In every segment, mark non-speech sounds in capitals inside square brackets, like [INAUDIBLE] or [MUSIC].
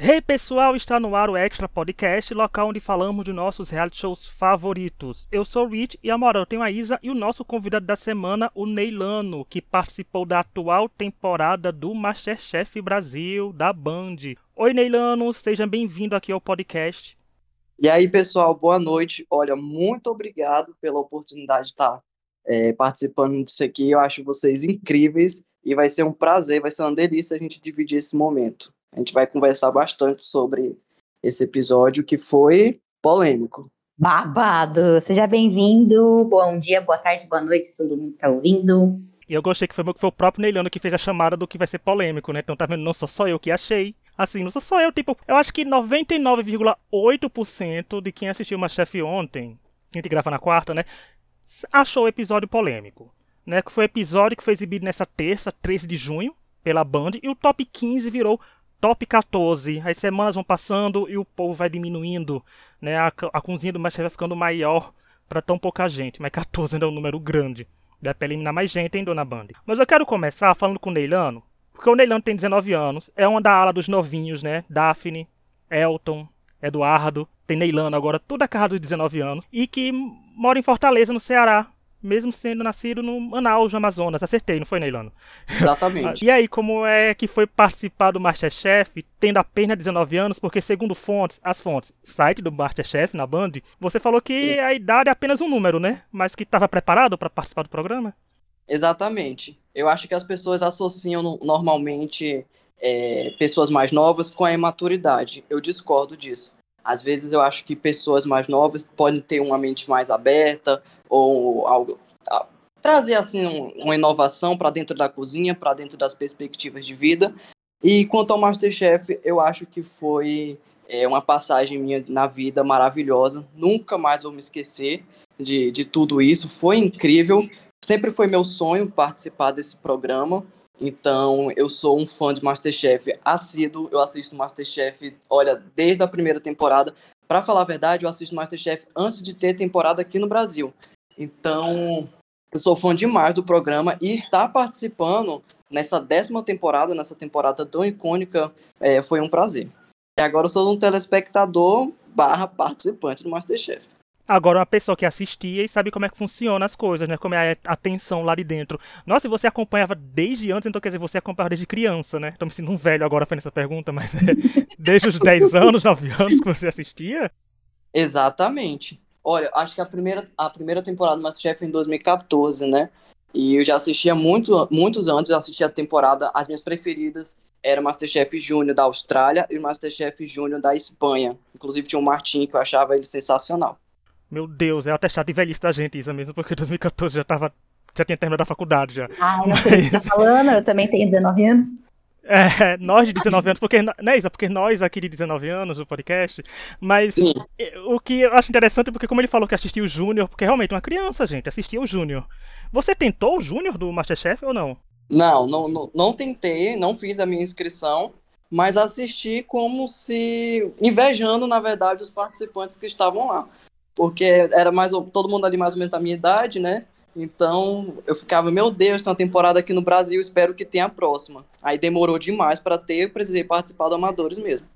Hey pessoal, está no ar o Extra Podcast, local onde falamos de nossos reality shows favoritos. Eu sou o Rich e a moral, eu tenho a Isa e o nosso convidado da semana, o Neilano, que participou da atual temporada do Masterchef Brasil, da Band. Oi Neilano, seja bem-vindo aqui ao podcast. E aí pessoal, boa noite. Olha, muito obrigado pela oportunidade de estar é, participando disso aqui. Eu acho vocês incríveis e vai ser um prazer, vai ser uma delícia a gente dividir esse momento. A gente vai conversar bastante sobre esse episódio que foi polêmico. Babado! Seja bem-vindo. Bom dia, boa tarde, boa noite, todo mundo que tá ouvindo. E eu gostei que foi, foi o próprio Neilano que fez a chamada do que vai ser polêmico, né? Então tá vendo? Não sou só eu que achei. Assim, não sou só eu, tipo, eu acho que 99,8% de quem assistiu uma chefe ontem, a gente grava na quarta, né? Achou o episódio polêmico. Né, que foi o episódio que foi exibido nessa terça, 13 de junho, pela Band, e o top 15 virou top 14. As semanas vão passando e o povo vai diminuindo, né? A, a cozinha do Master vai ficando maior para tão pouca gente, mas 14 ainda é um número grande. Dá pra eliminar mais gente, hein, Dona Band? Mas eu quero começar falando com o Neilano, porque o Neilano tem 19 anos, é uma da ala dos novinhos, né? Daphne, Elton, Eduardo, tem Neilano agora, toda a casa dos 19 anos, e que mora em Fortaleza, no Ceará, mesmo sendo nascido no Manaus, no Amazonas. Acertei, não foi, Neilano? Exatamente. [LAUGHS] e aí, como é que foi participar do Masterchef, tendo apenas 19 anos? Porque, segundo fontes, as fontes, site do Masterchef, na Band, você falou que Sim. a idade é apenas um número, né? Mas que estava preparado para participar do programa? Exatamente. Eu acho que as pessoas associam normalmente é, pessoas mais novas com a imaturidade. Eu discordo disso. Às vezes eu acho que pessoas mais novas podem ter uma mente mais aberta ou algo trazer assim uma inovação para dentro da cozinha, para dentro das perspectivas de vida. E quanto ao MasterChef, eu acho que foi é, uma passagem minha na vida maravilhosa. Nunca mais vou me esquecer de, de tudo isso. Foi incrível. Sempre foi meu sonho participar desse programa. Então, eu sou um fã de Masterchef assíduo, eu assisto Masterchef, olha, desde a primeira temporada. Para falar a verdade, eu assisto Masterchef antes de ter temporada aqui no Brasil. Então, eu sou fã demais do programa e estar participando nessa décima temporada, nessa temporada tão icônica, é, foi um prazer. E agora eu sou um telespectador barra participante do Masterchef. Agora, uma pessoa que assistia e sabe como é que funciona as coisas, né? Como é a tensão lá de dentro. Nossa, e você acompanhava desde antes, então quer dizer, você acompanhava desde criança, né? Tô me sentindo um velho agora fazendo essa pergunta, mas é [LAUGHS] desde os 10 anos, 9 anos que você assistia? Exatamente. Olha, acho que a primeira, a primeira temporada do Masterchef foi em 2014, né? E eu já assistia muito, muitos anos, eu assistia a temporada, as minhas preferidas era o Masterchef Júnior da Austrália e o Masterchef Júnior da Espanha. Inclusive tinha o Martin, que eu achava ele sensacional. Meu Deus, é o atestado de velhice da gente, Isa, mesmo, porque 2014 já tava. Já tinha terminado a faculdade já. Ah, eu sei o que você tá falando, eu também tenho 19 anos. É, [LAUGHS] nós de 19 anos, porque, né, Isa, porque nós aqui de 19 anos, o podcast, mas Sim. o que eu acho interessante, é porque como ele falou que assistiu o Júnior, porque realmente uma criança, gente, assistia o Júnior. Você tentou o Júnior do Masterchef ou não? Não, não, não, não tentei, não fiz a minha inscrição, mas assisti como se invejando, na verdade, os participantes que estavam lá porque era mais todo mundo ali mais ou menos da minha idade, né? Então eu ficava, meu Deus, tem uma temporada aqui no Brasil, espero que tenha a próxima. Aí demorou demais para ter, eu precisei participar do Amadores mesmo.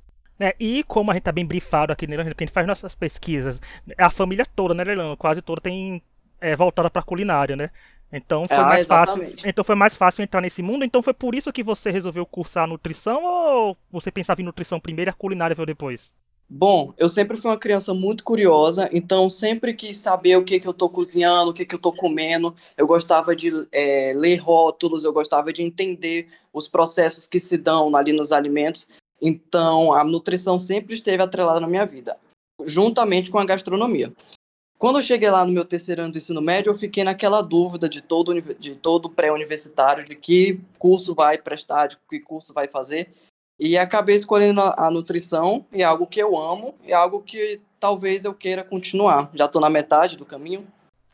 É, e como a gente tá bem brifado aqui, né, que a gente faz nossas pesquisas, a família toda, né, Leilão? Quase toda tem é, voltada pra culinária, né? Então foi ah, mais exatamente. fácil. Então foi mais fácil entrar nesse mundo. Então foi por isso que você resolveu cursar nutrição ou você pensava em nutrição primeiro e a culinária veio depois? Bom, eu sempre fui uma criança muito curiosa, então sempre quis saber o que, que eu estou cozinhando, o que, que eu estou comendo. Eu gostava de é, ler rótulos, eu gostava de entender os processos que se dão ali nos alimentos. Então, a nutrição sempre esteve atrelada na minha vida, juntamente com a gastronomia. Quando eu cheguei lá no meu terceiro ano do ensino médio, eu fiquei naquela dúvida de todo, de todo pré-universitário, de que curso vai prestar, de que curso vai fazer. E acabei escolhendo a, a nutrição, e é algo que eu amo, e é algo que talvez eu queira continuar. Já estou na metade do caminho.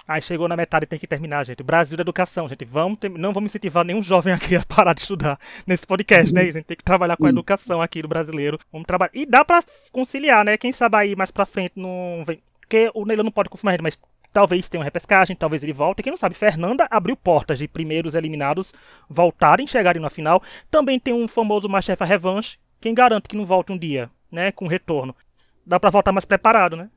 Aí chegou na metade e tem que terminar, gente. Brasil da educação, gente. Vamos ter... Não vamos incentivar nenhum jovem aqui a parar de estudar nesse podcast, né? A gente tem que trabalhar com a educação aqui do brasileiro. Vamos trabalhar. E dá pra conciliar, né? Quem sabe aí mais pra frente não vem. Porque o Neila não pode confirmar, mas Talvez tenha uma repescagem, talvez ele volte. Quem não sabe, Fernanda abriu portas de primeiros eliminados voltarem, chegarem na final. Também tem um famoso Masterchef Revanche, quem garante que não volte um dia, né, com retorno? Dá para voltar mais preparado, né?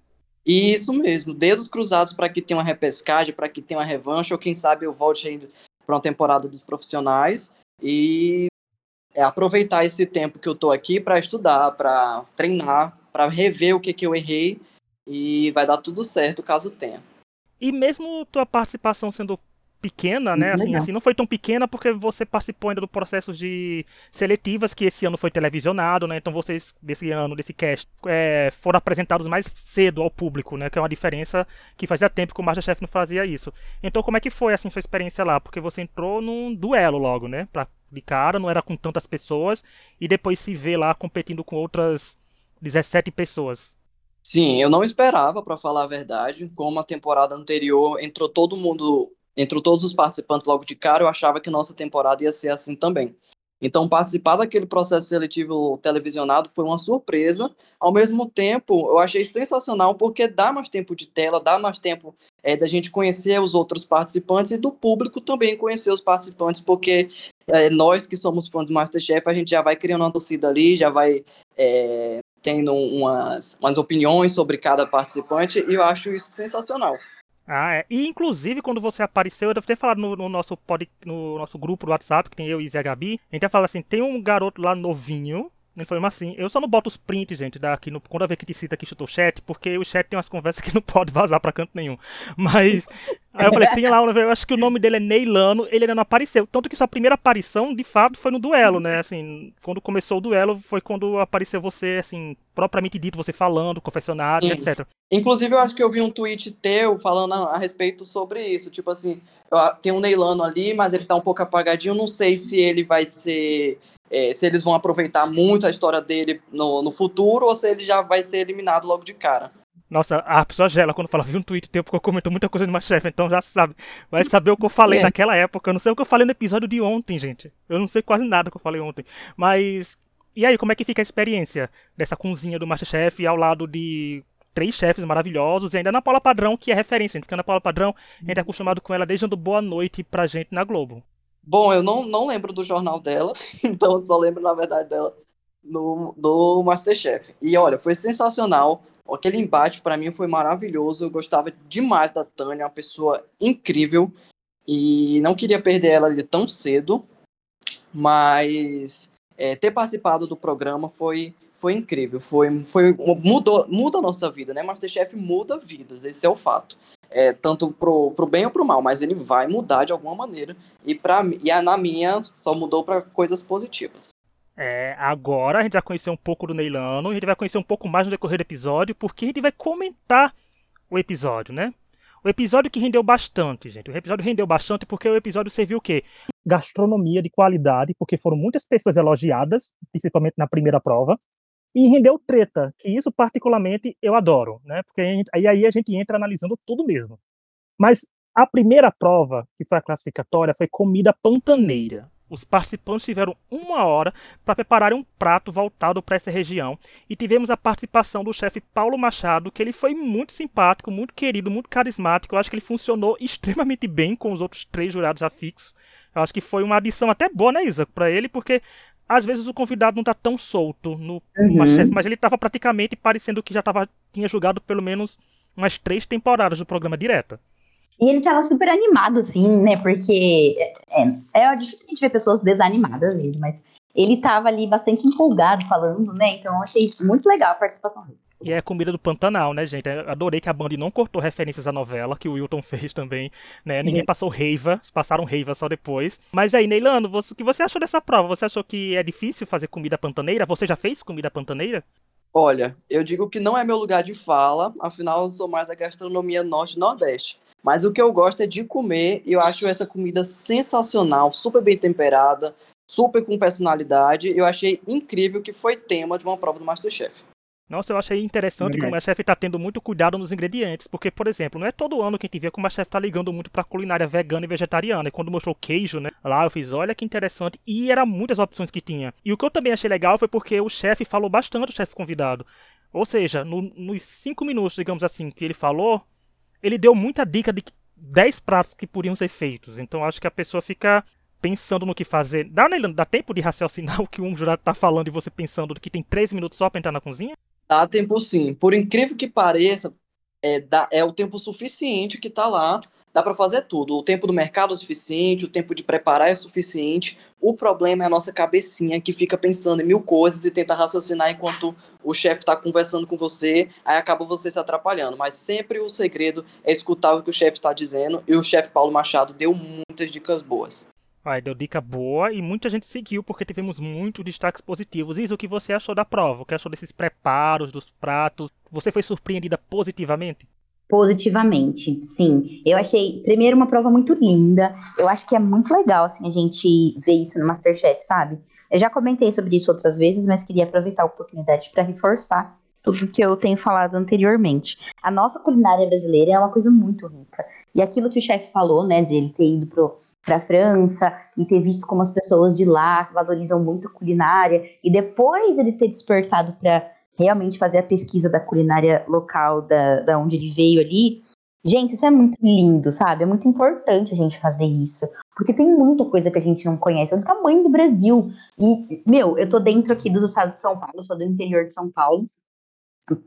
Isso mesmo, dedos cruzados para que tenha uma repescagem, para que tenha uma revanche, ou quem sabe eu volte ainda para uma temporada dos profissionais e é, aproveitar esse tempo que eu tô aqui para estudar, para treinar, para rever o que, que eu errei e vai dar tudo certo caso tenha. E mesmo tua participação sendo pequena, né? Assim, assim, não foi tão pequena porque você participou ainda do processo de seletivas que esse ano foi televisionado, né? Então vocês desse ano, desse cast, é, foram apresentados mais cedo ao público, né? Que é uma diferença que fazia tempo que o MasterChef não fazia isso. Então como é que foi assim sua experiência lá? Porque você entrou num duelo logo, né? Pra, de cara, não era com tantas pessoas e depois se vê lá competindo com outras 17 pessoas. Sim, eu não esperava, para falar a verdade. Como a temporada anterior entrou todo mundo entrou todos os participantes logo de cara, eu achava que nossa temporada ia ser assim também. Então, participar daquele processo seletivo televisionado foi uma surpresa. Ao mesmo tempo, eu achei sensacional porque dá mais tempo de tela, dá mais tempo é, da gente conhecer os outros participantes e do público também conhecer os participantes, porque é, nós que somos fãs do Masterchef, a gente já vai criando uma torcida ali, já vai é, tendo umas, umas opiniões sobre cada participante e eu acho isso sensacional. Ah, é. E inclusive, quando você apareceu, eu devo ter falado no, no nosso, pod, no nosso grupo do WhatsApp, que tem eu, e a Gabi, a gente ia falar assim, tem um garoto lá novinho, ele falou assim, eu só não boto os prints, gente, daqui no, quando eu ver que te cita aqui chutou chat, porque o chat tem umas conversas que não [LAUGHS] pode vazar pra canto nenhum. Mas. Aí eu falei, tem lá, eu acho que o nome dele é Neilano, ele ainda não apareceu. Tanto que sua primeira aparição, de fato, foi no duelo, né? Assim, quando começou o duelo, foi quando apareceu você, assim, propriamente dito, você falando, confessionário, Sim. etc. Inclusive, eu acho que eu vi um tweet teu falando a, a respeito sobre isso. Tipo assim, tem um Neilano ali, mas ele tá um pouco apagadinho, não sei se ele vai ser é, se eles vão aproveitar muito a história dele no, no futuro ou se ele já vai ser eliminado logo de cara. Nossa, a pessoa gela quando fala, viu um tweet teu porque eu comento muita coisa de Masterchef, então já sabe. Vai saber o que eu falei é. naquela época. Eu não sei o que eu falei no episódio de ontem, gente. Eu não sei quase nada que eu falei ontem. Mas. E aí, como é que fica a experiência dessa cozinha do Masterchef ao lado de três chefes maravilhosos e ainda na Paula Padrão, que é referência, porque na Paula Padrão a gente é acostumado com ela desde dando boa noite pra gente na Globo. Bom, eu não, não lembro do jornal dela, [LAUGHS] então eu só lembro, na verdade, dela no, do Masterchef. E olha, foi sensacional. Aquele embate para mim foi maravilhoso. Eu gostava demais da Tânia, uma pessoa incrível. E não queria perder ela ali tão cedo. Mas é, ter participado do programa foi, foi incrível. Foi, foi, mudou, muda a nossa vida, né? Masterchef muda vidas, esse é o fato é, tanto pro, pro bem ou pro mal, mas ele vai mudar de alguma maneira. E, pra, e na minha, só mudou para coisas positivas. É, agora a gente já conheceu um pouco do Neilano, a gente vai conhecer um pouco mais no decorrer do episódio, porque a gente vai comentar o episódio, né? O episódio que rendeu bastante, gente. O episódio rendeu bastante porque o episódio serviu o quê? Gastronomia de qualidade, porque foram muitas pessoas elogiadas, principalmente na primeira prova e rendeu treta, que isso particularmente eu adoro, né? Porque aí, aí a gente entra analisando tudo mesmo. Mas a primeira prova, que foi a classificatória, foi comida pantaneira. Os participantes tiveram uma hora para preparar um prato voltado para essa região e tivemos a participação do chefe Paulo Machado, que ele foi muito simpático, muito querido, muito carismático. Eu acho que ele funcionou [LAUGHS] extremamente bem com os outros três jurados já fixos. Eu acho que foi uma adição até boa, né, Isa, para ele, porque às vezes o convidado não tá tão solto no uhum. mas ele tava praticamente parecendo que já tava, tinha jogado pelo menos umas três temporadas do programa direta. E ele tava super animado, assim, né? Porque é, é, é difícil a gente ver pessoas desanimadas mesmo, mas ele tava ali bastante empolgado falando, né? Então eu achei muito legal a participação dele. E é comida do Pantanal, né, gente? Eu adorei que a Band não cortou referências à novela, que o Wilton [LAUGHS] fez também, né? Ninguém passou reiva, passaram reiva só depois. Mas aí, Neilano, você, o que você achou dessa prova? Você achou que é difícil fazer comida pantaneira? Você já fez comida pantaneira? Olha, eu digo que não é meu lugar de fala, afinal eu sou mais a gastronomia norte-nordeste. Mas o que eu gosto é de comer e eu acho essa comida sensacional, super bem temperada, super com personalidade. Eu achei incrível que foi tema de uma prova do Masterchef. Nossa, eu achei interessante como a chefe está tendo muito cuidado nos ingredientes, porque, por exemplo, não é todo ano que a gente vê como a chefe está ligando muito para culinária vegana e vegetariana. E quando mostrou queijo, né? Lá eu fiz, olha que interessante. E eram muitas opções que tinha. E o que eu também achei legal foi porque o chefe falou bastante, o chefe convidado. Ou seja, no, nos cinco minutos, digamos assim, que ele falou, ele deu muita dica de 10 pratos que poderiam ser feitos. Então acho que a pessoa fica pensando no que fazer. Dá, Neilano, dá tempo de raciocinar [LAUGHS] o que um jurado tá falando e você pensando que tem três minutos só pra entrar na cozinha? Dá tempo sim. Por incrível que pareça, é, dá, é o tempo suficiente que tá lá. Dá para fazer tudo. O tempo do mercado é suficiente, o tempo de preparar é suficiente. O problema é a nossa cabecinha que fica pensando em mil coisas e tenta raciocinar enquanto o chefe está conversando com você, aí acaba você se atrapalhando. Mas sempre o segredo é escutar o que o chefe está dizendo e o chefe Paulo Machado deu muitas dicas boas. Aí deu dica boa e muita gente seguiu porque tivemos muitos destaques positivos. Isso o que você achou da prova? O que achou desses preparos, dos pratos? Você foi surpreendida positivamente? Positivamente, sim. Eu achei, primeiro, uma prova muito linda. Eu acho que é muito legal, assim, a gente ver isso no Masterchef, sabe? Eu já comentei sobre isso outras vezes, mas queria aproveitar a oportunidade para reforçar tudo que eu tenho falado anteriormente. A nossa culinária brasileira é uma coisa muito rica. E aquilo que o chefe falou, né, de ele ter ido pro para a França e ter visto como as pessoas de lá valorizam muito a culinária e depois ele ter despertado para realmente fazer a pesquisa da culinária local da, da onde ele veio ali. Gente, isso é muito lindo, sabe? É muito importante a gente fazer isso. Porque tem muita coisa que a gente não conhece. É o tamanho do Brasil. E, meu, eu tô dentro aqui do estado de São Paulo, sou do interior de São Paulo,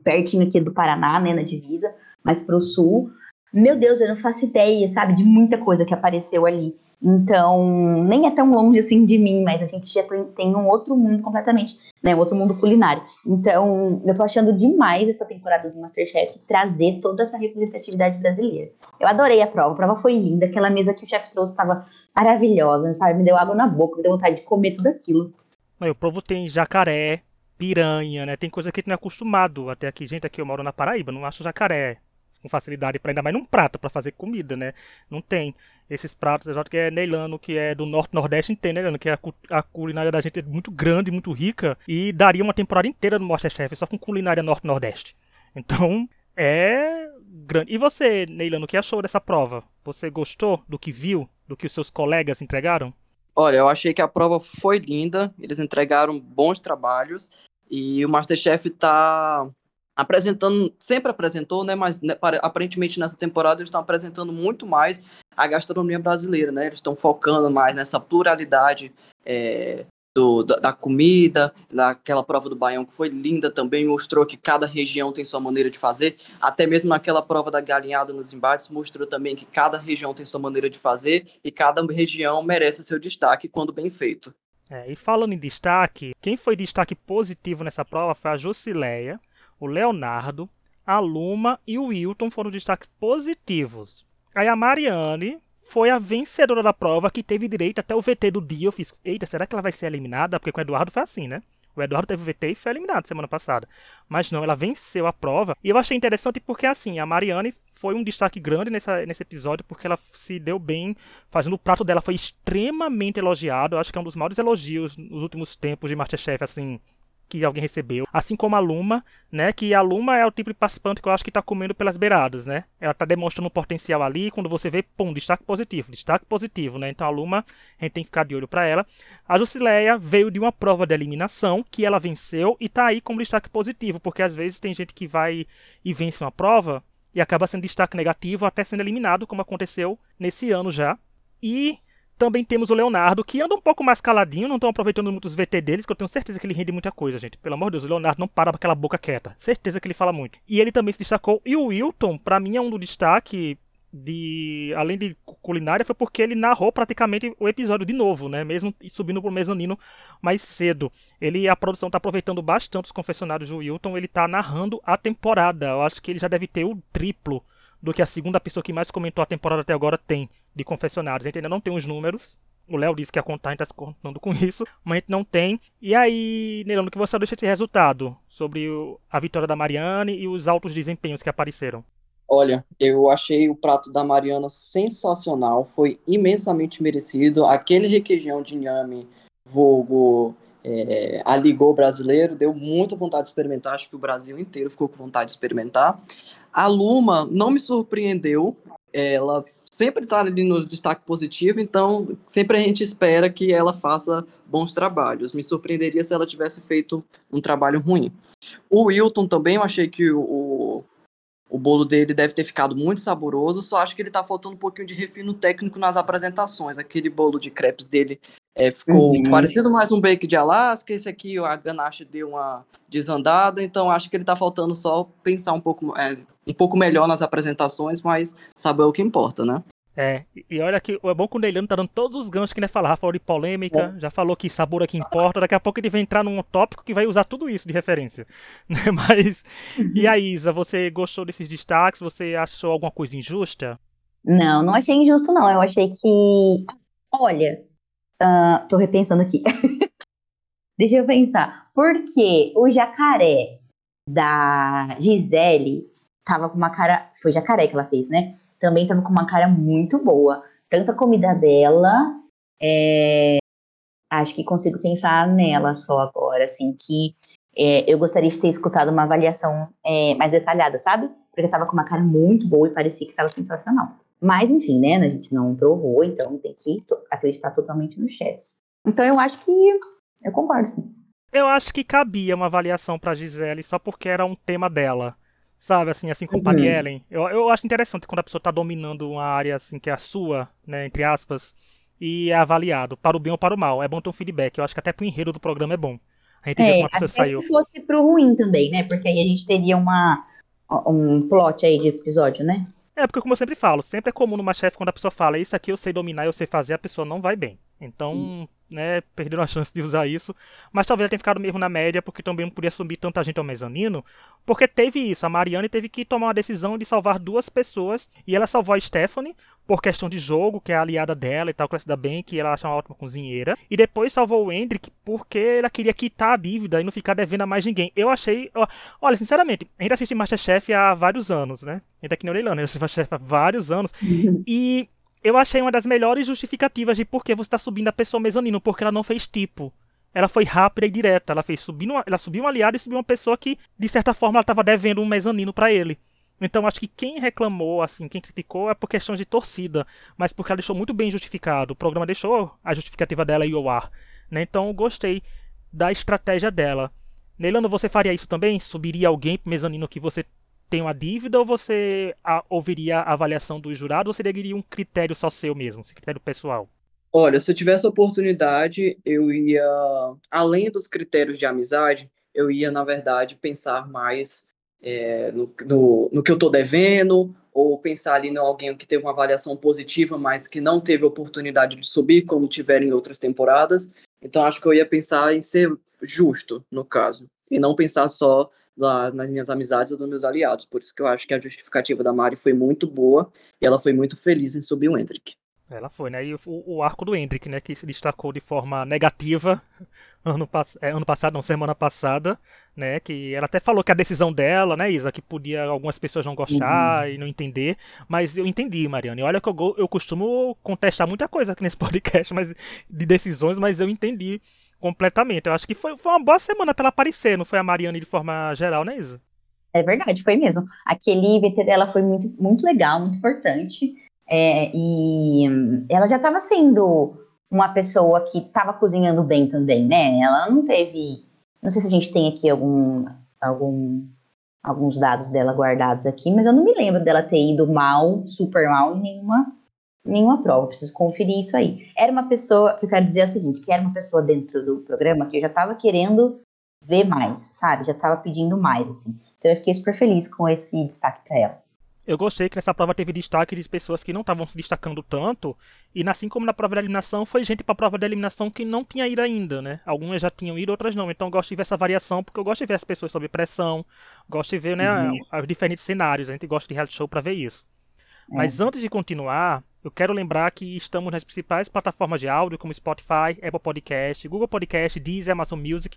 pertinho aqui do Paraná, né, na divisa, mas pro sul. Meu Deus, eu não faço ideia, sabe, de muita coisa que apareceu ali. Então, nem é tão longe assim de mim, mas a gente já tem um outro mundo completamente, né? Um outro mundo culinário. Então, eu tô achando demais essa temporada do Masterchef trazer toda essa representatividade brasileira. Eu adorei a prova, a prova foi linda, aquela mesa que o chefe trouxe estava maravilhosa, sabe? Me deu água na boca, me deu vontade de comer tudo aquilo. o povo tem jacaré, piranha, né? Tem coisa que a gente não é acostumado. Até aqui, gente, aqui eu moro na Paraíba, não acho jacaré com facilidade para ainda mais num prato para fazer comida, né? Não tem esses pratos, exato que é Neilano, que é do norte nordeste, entende, Neilano, que a, a, culinária da gente é muito grande, muito rica e daria uma temporada inteira no Masterchef só com culinária norte nordeste. Então, é grande. E você, Neilano, o que achou dessa prova? Você gostou do que viu, do que os seus colegas entregaram? Olha, eu achei que a prova foi linda, eles entregaram bons trabalhos e o Masterchef tá apresentando, sempre apresentou, né, mas né, aparentemente nessa temporada eles estão apresentando muito mais a gastronomia brasileira, né, eles estão focando mais nessa pluralidade é, do, da, da, comida, naquela prova do Baião que foi linda também, mostrou que cada região tem sua maneira de fazer, até mesmo naquela prova da galinhada nos embates, mostrou também que cada região tem sua maneira de fazer e cada região merece seu destaque quando bem feito. É, e falando em destaque, quem foi destaque positivo nessa prova foi a Jusileia, o Leonardo, a Luma e o Wilton foram destaques positivos. Aí a Mariane foi a vencedora da prova que teve direito até o VT do dia. Eu fiz, eita, será que ela vai ser eliminada? Porque com o Eduardo foi assim, né? O Eduardo teve o VT e foi eliminado semana passada. Mas não, ela venceu a prova. E eu achei interessante porque, assim, a Mariane foi um destaque grande nessa, nesse episódio porque ela se deu bem fazendo o prato dela. Foi extremamente elogiado. Eu acho que é um dos maiores elogios nos últimos tempos de Masterchef, assim, que alguém recebeu. Assim como a Luma, né? Que a Luma é o tipo de participante que eu acho que está comendo pelas beiradas, né? Ela está demonstrando um potencial ali. Quando você vê, pum, destaque positivo, destaque positivo, né? Então a Luma, a gente tem que ficar de olho para ela. A Jusileia veio de uma prova de eliminação que ela venceu e está aí como destaque positivo, porque às vezes tem gente que vai e vence uma prova e acaba sendo destaque negativo até sendo eliminado, como aconteceu nesse ano já. E também temos o Leonardo, que anda um pouco mais caladinho, não estão aproveitando muito os VT deles, que eu tenho certeza que ele rende muita coisa, gente. Pelo amor de Deus, o Leonardo não para com aquela boca quieta. Certeza que ele fala muito. E ele também se destacou. E o Wilton, para mim, é um do destaque de além de culinária foi porque ele narrou praticamente o episódio de novo, né? Mesmo subindo pro mezanino mais cedo. Ele a produção tá aproveitando bastante os confessionários do Wilton, ele tá narrando a temporada. Eu acho que ele já deve ter o triplo do que a segunda pessoa que mais comentou a temporada até agora tem de confessionários. A gente ainda não tem os números. O Léo disse que a contar, a gente está contando com isso, mas a gente não tem. E aí, Neilano, que você deixa esse resultado sobre a vitória da Mariane e os altos desempenhos que apareceram? Olha, eu achei o prato da Mariana sensacional, foi imensamente merecido. Aquele requeijão de inhame, vulgo, é, aligou brasileiro, deu muita vontade de experimentar. Acho que o Brasil inteiro ficou com vontade de experimentar. A Luma não me surpreendeu, ela sempre está ali no destaque positivo, então sempre a gente espera que ela faça bons trabalhos. Me surpreenderia se ela tivesse feito um trabalho ruim. O Wilton também, eu achei que o, O bolo dele deve ter ficado muito saboroso, só acho que ele tá faltando um pouquinho de refino técnico nas apresentações. Aquele bolo de crepes dele é, ficou uhum. parecido mais um bake de Alaska, esse aqui a ganache deu uma desandada, então acho que ele tá faltando só pensar um pouco, é, um pouco melhor nas apresentações, mas saber o que importa, né? É, e olha que é bom que o Neilano tá dando todos os ganchos que ele falar. Falou de polêmica, é. já falou que sabor é que importa. Daqui a pouco ele vai entrar num tópico que vai usar tudo isso de referência. [LAUGHS] Né? Mas. Uhum. E a Isa, você gostou desses destaques? Você achou alguma coisa injusta? Não, não achei injusto, não. Eu achei que. Olha, uh, tô repensando aqui. [LAUGHS] Deixa eu pensar. Porque o jacaré da Gisele tava com uma cara. Foi jacaré que ela fez, né? também estava com uma cara muito boa. Tanto a comida dela, é... acho que consigo pensar nela só agora, assim, que é, eu gostaria de ter escutado uma avaliação é, mais detalhada, sabe? Porque estava com uma cara muito boa e parecia que estava sensacional. Mas, enfim, né? A gente não provou, então tem que acreditar totalmente nos chefs. Então eu acho que eu concordo, sim. Eu acho que cabia uma avaliação para Gisele só porque era um tema dela. Sabe, assim, assim como uhum. Ellen. Eu, eu acho interessante quando a pessoa está dominando uma área assim que é a sua, né, entre aspas, e é avaliado, para o bem ou para o mal. É bom ter um feedback. Eu acho que até pro enredo do programa é bom. A gente é, vê como a pessoa saiu. se fosse pro ruim também, né? Porque aí a gente teria uma, um plot aí de episódio, né? É, porque como eu sempre falo, sempre é comum numa chefe quando a pessoa fala isso aqui eu sei dominar, eu sei fazer, a pessoa não vai bem. Então, hum né, perderam a chance de usar isso, mas talvez tenha ficado mesmo na média, porque também não podia subir tanta gente ao mezanino, porque teve isso, a Mariane teve que tomar uma decisão de salvar duas pessoas, e ela salvou a Stephanie, por questão de jogo, que é a aliada dela e tal, que ela se dá bem, que ela acha uma ótima cozinheira, e depois salvou o Hendrick porque ela queria quitar a dívida e não ficar devendo a mais ninguém. Eu achei, olha, sinceramente, a gente assiste Masterchef há vários anos, né? A gente aqui no Leilano, a gente assiste Masterchef há vários anos, [LAUGHS] e eu achei uma das melhores justificativas de por que você está subindo a pessoa mezanino, porque ela não fez tipo. Ela foi rápida e direta. Ela fez subir uma, ela subiu um aliado e subiu uma pessoa que, de certa forma, ela estava devendo um mezanino para ele. Então acho que quem reclamou, assim, quem criticou é por questão de torcida, mas porque ela deixou muito bem justificado. O programa deixou a justificativa dela ir ao ar. Né? Então gostei da estratégia dela. Neilano, você faria isso também? Subiria alguém pro mezanino que você tem uma dívida ou você ouviria a avaliação do jurado ou seguiria um critério só seu mesmo, esse critério pessoal? Olha, se eu tivesse a oportunidade, eu ia, além dos critérios de amizade, eu ia, na verdade, pensar mais é, no, no, no, que eu estou devendo, ou pensar ali em alguém que teve uma avaliação positiva, mas que não teve oportunidade de subir, como tiveram em outras temporadas. Então, acho que eu ia pensar em ser justo, no caso, e não pensar só lá nas minhas amizades ou dos meus aliados. Por isso que eu acho que a justificativa da Mari foi muito boa e ela foi muito feliz em subir o Hendrick. Ela foi, né? E o, o arco do Hendrick, né? Que se destacou de forma negativa [LAUGHS] ano, é, ano passado, não, semana passada, né? Que ela até falou que a decisão dela, né, Isa, que podia algumas pessoas não gostar uhum. e não entender, mas eu entendi, Mariana. E olha que eu, eu costumo contestar muita coisa aqui nesse [LAUGHS] podcast mas, de decisões, mas eu entendi completamente. Eu acho que foi, foi uma boa semana para ela aparecer, não foi a Mariane de forma geral, né, Isa? É verdade, foi mesmo. Aquele VT dela foi muito, muito legal, muito importante. É, e ela já estava sendo uma pessoa que estava cozinhando bem também, né? Ela não teve. Não sei se a gente tem aqui algum, algum, alguns dados dela guardados aqui, mas eu não me lembro dela ter ido mal, super mal, em nenhuma nenhuma prova, preciso conferir isso aí. Era uma pessoa, que eu quero dizer é o seguinte, que era uma pessoa dentro do programa que eu já estava querendo ver mais, sabe? Já estava pedindo mais, assim. Então eu fiquei super feliz com esse destaque para ela. Eu gostei que nessa prova teve destaque de pessoas que não estavam se destacando tanto, e assim como na prova da eliminação, foi gente para a prova da eliminação que não tinha ido ainda, né? Algumas já tinham ido, outras não. Então eu gosto de ver essa variação, porque eu gosto de ver as pessoas sob pressão, gosto de ver, né, uhum. os diferentes cenários. A gente gosta de reality show para ver isso. É. Mas antes de continuar, eu quero lembrar que estamos nas principais plataformas de áudio, como Spotify, Apple Podcast, Google Podcast, Deezer, Amazon Music,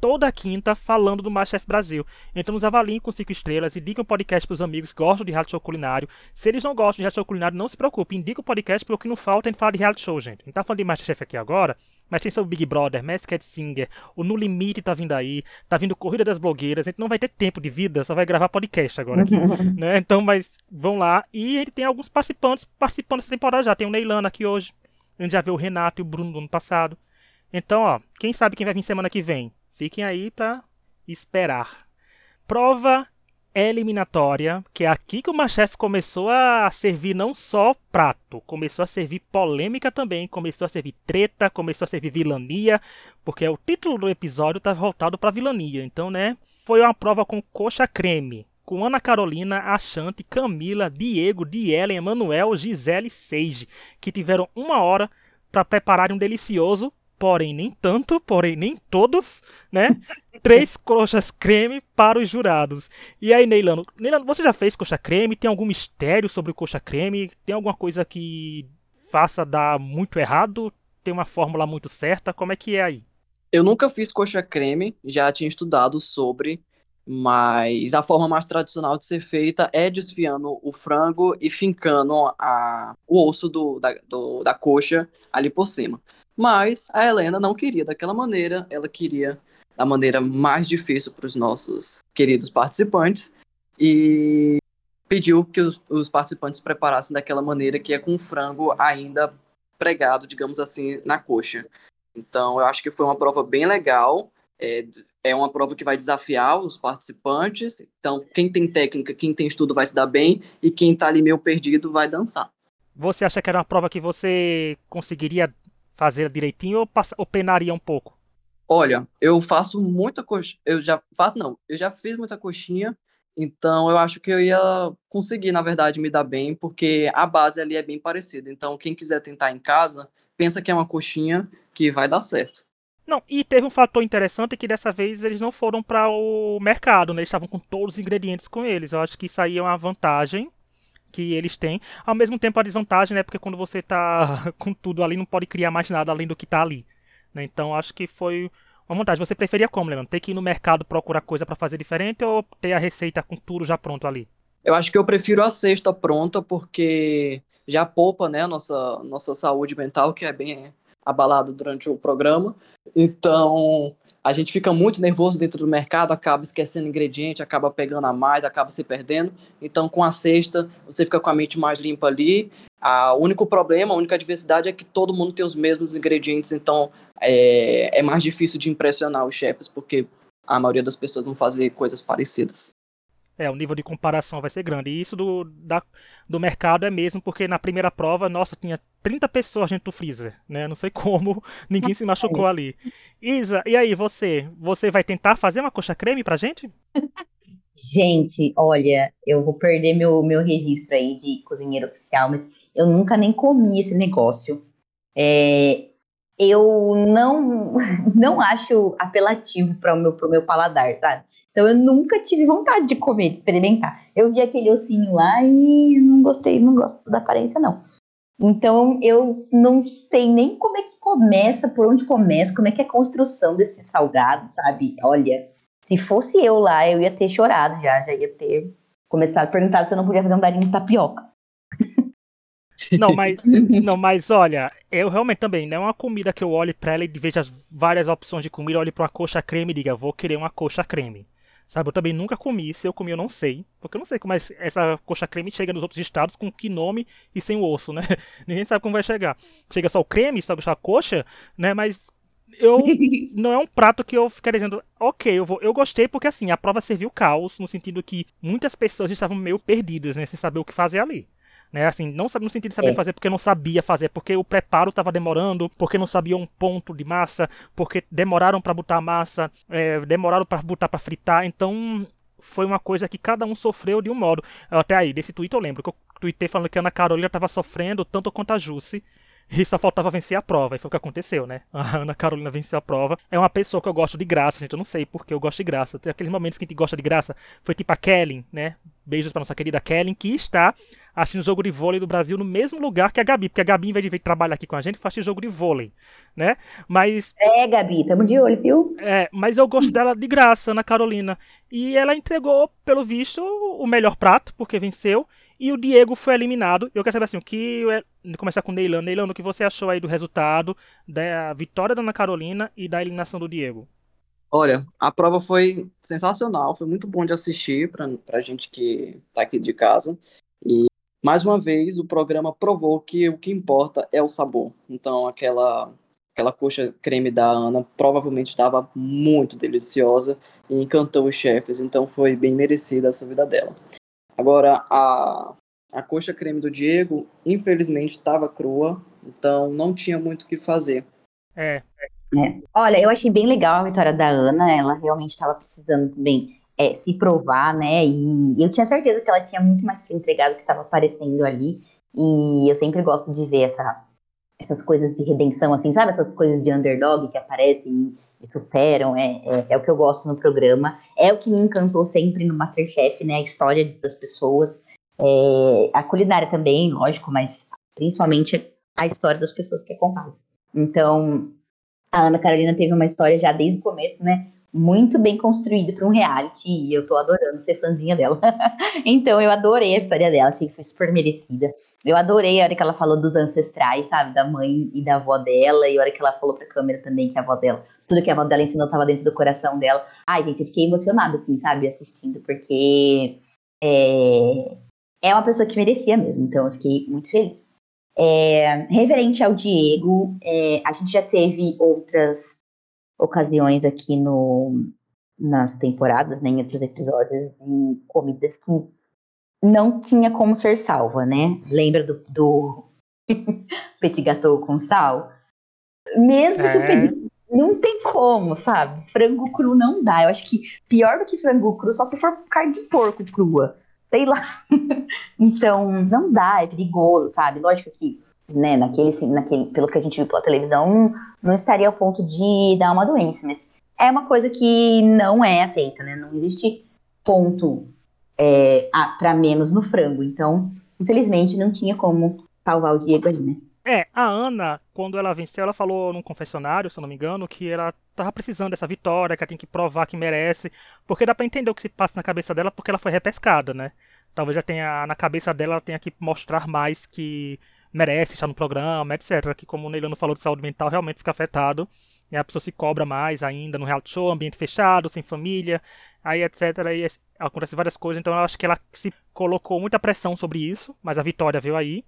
toda quinta falando do Masterchef Brasil. Então nos avaliem com 5 estrelas, indiquem o podcast para os amigos que gostam de reality show culinário. Se eles não gostam de reality show culinário, não se preocupe, indica o podcast, porque o que não falta é a gente falar de reality show, gente. A gente tá falando de Masterchef aqui agora, mas tem sobre Big Brother, Masked Singer, o No Limite tá vindo aí, tá vindo Corrida das Blogueiras, a gente não vai ter tempo de vida, só vai gravar podcast agora aqui, [LAUGHS] né? Então, mas vão lá. E ele tem alguns participantes participando dessa temporada já. Tem o Neilana aqui hoje, a gente já viu o Renato e o Bruno do ano passado. Então, ó, quem sabe quem vai vir semana que vem? Fiquem aí pra esperar. Prova eliminatória, que é aqui que o Masterchef começou a servir não só prato, começou a servir polêmica também, começou a servir treta, começou a servir vilania, porque o título do episódio tá voltado para vilania. Então, né, foi uma prova com coxa creme, com Ana Carolina, Achante, Camila, Diego, Dielen, Emanuel, Gisele e Seige, que tiveram uma hora para prepararem um delicioso porém nem tanto, porém nem todos, né? [LAUGHS] Três coxas creme para os jurados. E aí, Neilano, Neilano, você já fez coxa creme? Tem algum mistério sobre coxa creme? Tem alguma coisa que faça dar muito errado? Tem uma fórmula muito certa? Como é que é aí? Eu nunca fiz coxa creme, já tinha estudado sobre, mas a forma mais tradicional de ser feita é desfiando o frango e fincando a, o osso do, da, do, da coxa ali por cima. Mas a Helena não queria daquela maneira, ela queria da maneira mais difícil para os nossos queridos participantes e pediu que os, os, participantes preparassem daquela maneira que é com o frango ainda pregado, digamos assim, na coxa. Então, eu acho que foi uma prova bem legal. É, é uma prova que vai desafiar os participantes. Então, quem tem técnica, quem tem estudo vai se dar bem e quem está ali meio perdido vai dançar. Você acha que era uma prova que você conseguiria fazer direitinho ou, passa, ou penaria um pouco? Olha, eu faço muita coxinha. Eu já faço, não, eu já fiz muita coxinha, então eu acho que eu ia conseguir, na verdade, me dar bem, porque a base ali é bem parecida. Então, quem quiser tentar em casa, pensa que é uma coxinha que vai dar certo. Não, e teve um fator interessante que dessa vez eles não foram para o mercado, né? Eles estavam com todos os ingredientes com eles. Eu acho que isso aí é uma vantagem que eles têm. Ao mesmo tempo, a desvantagem, né? Porque quando você tá [LAUGHS] com tudo ali, não pode criar mais nada além do que tá ali. Né? Então, acho que foi uma vantagem. Você preferia como, Leandro? Ter que ir no mercado procurar coisa para fazer diferente ou ter a receita com tudo já pronto ali? Eu acho que eu prefiro a cesta pronta, porque já poupa, né, a nossa, nossa saúde mental, que é bem abalada durante o programa. Então, a gente fica muito nervoso dentro do mercado, acaba esquecendo ingrediente, acaba pegando a mais, acaba se perdendo. Então, com a cesta, você fica com a mente mais limpa ali. O único problema, a única adversidade é que todo mundo tem os mesmos ingredientes, então é, é mais difícil de impressionar os chefes, porque a maioria das pessoas vão fazer coisas parecidas. É, o nível de comparação vai ser grande. E isso do, da, do mercado é mesmo, porque na primeira prova, nossa, tinha 30 pessoas dentro do freezer, né? Não sei como, [LAUGHS] ninguém se machucou ali. Isa, e aí, você? Você vai tentar fazer uma coxa creme pra gente? Gente, olha, eu vou perder meu, meu registro aí de cozinheiro oficial, mas eu nunca nem comi esse negócio. É, eu não, [LAUGHS] não acho apelativo para o meu, pro meu paladar, sabe? Então eu nunca tive vontade de comer, de experimentar. Eu vi aquele ossinho lá e não gostei, não gosto da aparência, não. Então eu não sei nem como é que começa, por onde começa, como é que é a construção desse salgado, sabe? Olha, se fosse eu lá, eu ia ter chorado já, já ia ter começado a perguntar se eu não podia fazer um darinho de tapioca. [LAUGHS] Não, mas, não, mas olha, eu realmente também, não é uma comida que eu olhe para ela e veja várias opções de comida, olhe para uma coxa creme e diga, vou querer uma coxa creme. Sabe, eu também nunca comi. Se eu comi, eu não sei. Porque eu não sei como é essa coxa creme chega nos outros estados com que nome e sem o osso, né? [LAUGHS] Ninguém sabe como vai chegar. Chega só o creme, sabe, só a coxa, né? Mas eu [LAUGHS] não é um prato que eu ficaria dizendo, ok, eu, vou, eu gostei porque assim, a prova serviu caos, no sentido que muitas pessoas estavam meio perdidas, né? Sem saber o que fazer ali. Né, assim, não no sentido de saber é. fazer porque não sabia fazer, porque o preparo estava demorando, porque não sabia um ponto de massa, porque demoraram para botar a massa, é, demoraram para botar para fritar, então foi uma coisa que cada um sofreu de um modo. Até aí, desse tweet eu lembro que eu tuitei falando que a Ana Carolina estava sofrendo tanto quanto a Jusce e só faltava vencer a prova. E foi o que aconteceu, né? A Ana Carolina venceu a prova. É uma pessoa que eu gosto de graça, gente. Eu não sei porque eu gosto de graça. Tem aqueles momentos que a gente gosta de graça. Foi tipo a Kellen, né? Beijos pra nossa querida Kellen, que está assistindo o jogo de vôlei do Brasil no mesmo lugar que a Gabi. Porque a Gabi, em vez de vir trabalhar aqui com a gente, faz jogo de vôlei, né? Mas. É, Gabi, tamo de olho, viu? É, mas eu gosto dela de graça, Ana Carolina. E ela entregou, pelo visto, o melhor prato, porque venceu. E o Diego foi eliminado. Eu quero saber assim, o que. Começar com o Neilano. Neilano, o que você achou aí do resultado da vitória da Ana Carolina e da eliminação do Diego? Olha, a prova foi sensacional, foi muito bom de assistir para a gente que está aqui de casa. E mais uma vez o programa provou que o que importa é o sabor. Então aquela aquela coxa creme da Ana provavelmente estava muito deliciosa e encantou os chefes, então foi bem merecida a subida dela. Agora, a, a coxa creme do Diego, infelizmente, estava crua, então não tinha muito o que fazer. É. é. Olha, eu achei bem legal a vitória da Ana, ela realmente estava precisando também é, se provar, né? E eu tinha certeza que ela tinha muito mais que entregar do que estava aparecendo ali. E eu sempre gosto de ver essa, essas coisas de redenção, assim, sabe? Essas coisas de underdog que aparecem e superam. É, é, é, o que eu gosto no programa. É o que me encantou sempre no Masterchef, né? A história das pessoas. É, a culinária também, lógico, mas principalmente a história das pessoas que é contada. Então, a Ana Carolina teve uma história já desde o começo, né? Muito bem construído para um reality e eu tô adorando ser fãzinha dela. [LAUGHS] então eu adorei a história dela, achei que foi super merecida. Eu adorei a hora que ela falou dos ancestrais, sabe, da mãe e da avó dela, e a hora que ela falou pra câmera também que a avó dela, tudo que a avó dela ensinou tava dentro do coração dela. Ai, gente, eu fiquei emocionada, assim, sabe, assistindo, porque é, é uma pessoa que merecia mesmo, então eu fiquei muito feliz. É, referente ao Diego, é, a gente já teve outras ocasiões aqui no, nas temporadas, né, em outros episódios, de comidas que não tinha como ser salva, né? Lembra do, do [LAUGHS] petit gâteau com sal? Mesmo é. se o é. petit não tem como, sabe? Frango cru não dá. Eu acho que pior do que frango cru, só se for carne de porco crua. Sei lá. [LAUGHS] então, não dá, é perigoso, sabe? Lógico que né, naquele, naquele, pelo que a gente viu pela televisão, não estaria ao ponto de dar uma doença, mas é uma coisa que não é aceita, né? Não existe ponto é, para menos no frango. Então, infelizmente, não tinha como salvar o Diego ali, né? É, a Ana, quando ela venceu, ela falou num confessionário, se eu não me engano, que ela tava precisando dessa vitória, que ela tem que provar que merece, porque dá para entender o que se passa na cabeça dela, porque ela foi repescada, né? Talvez já tenha, na cabeça dela, ela tenha que mostrar mais que merece estar no programa, etc. Que como o Neilano falou de saúde mental, realmente fica afetado. E a pessoa se cobra mais ainda no reality show, ambiente fechado, sem família, aí etc. Aí acontece várias coisas. Então eu acho que ela se colocou muita pressão sobre isso, mas a vitória veio aí.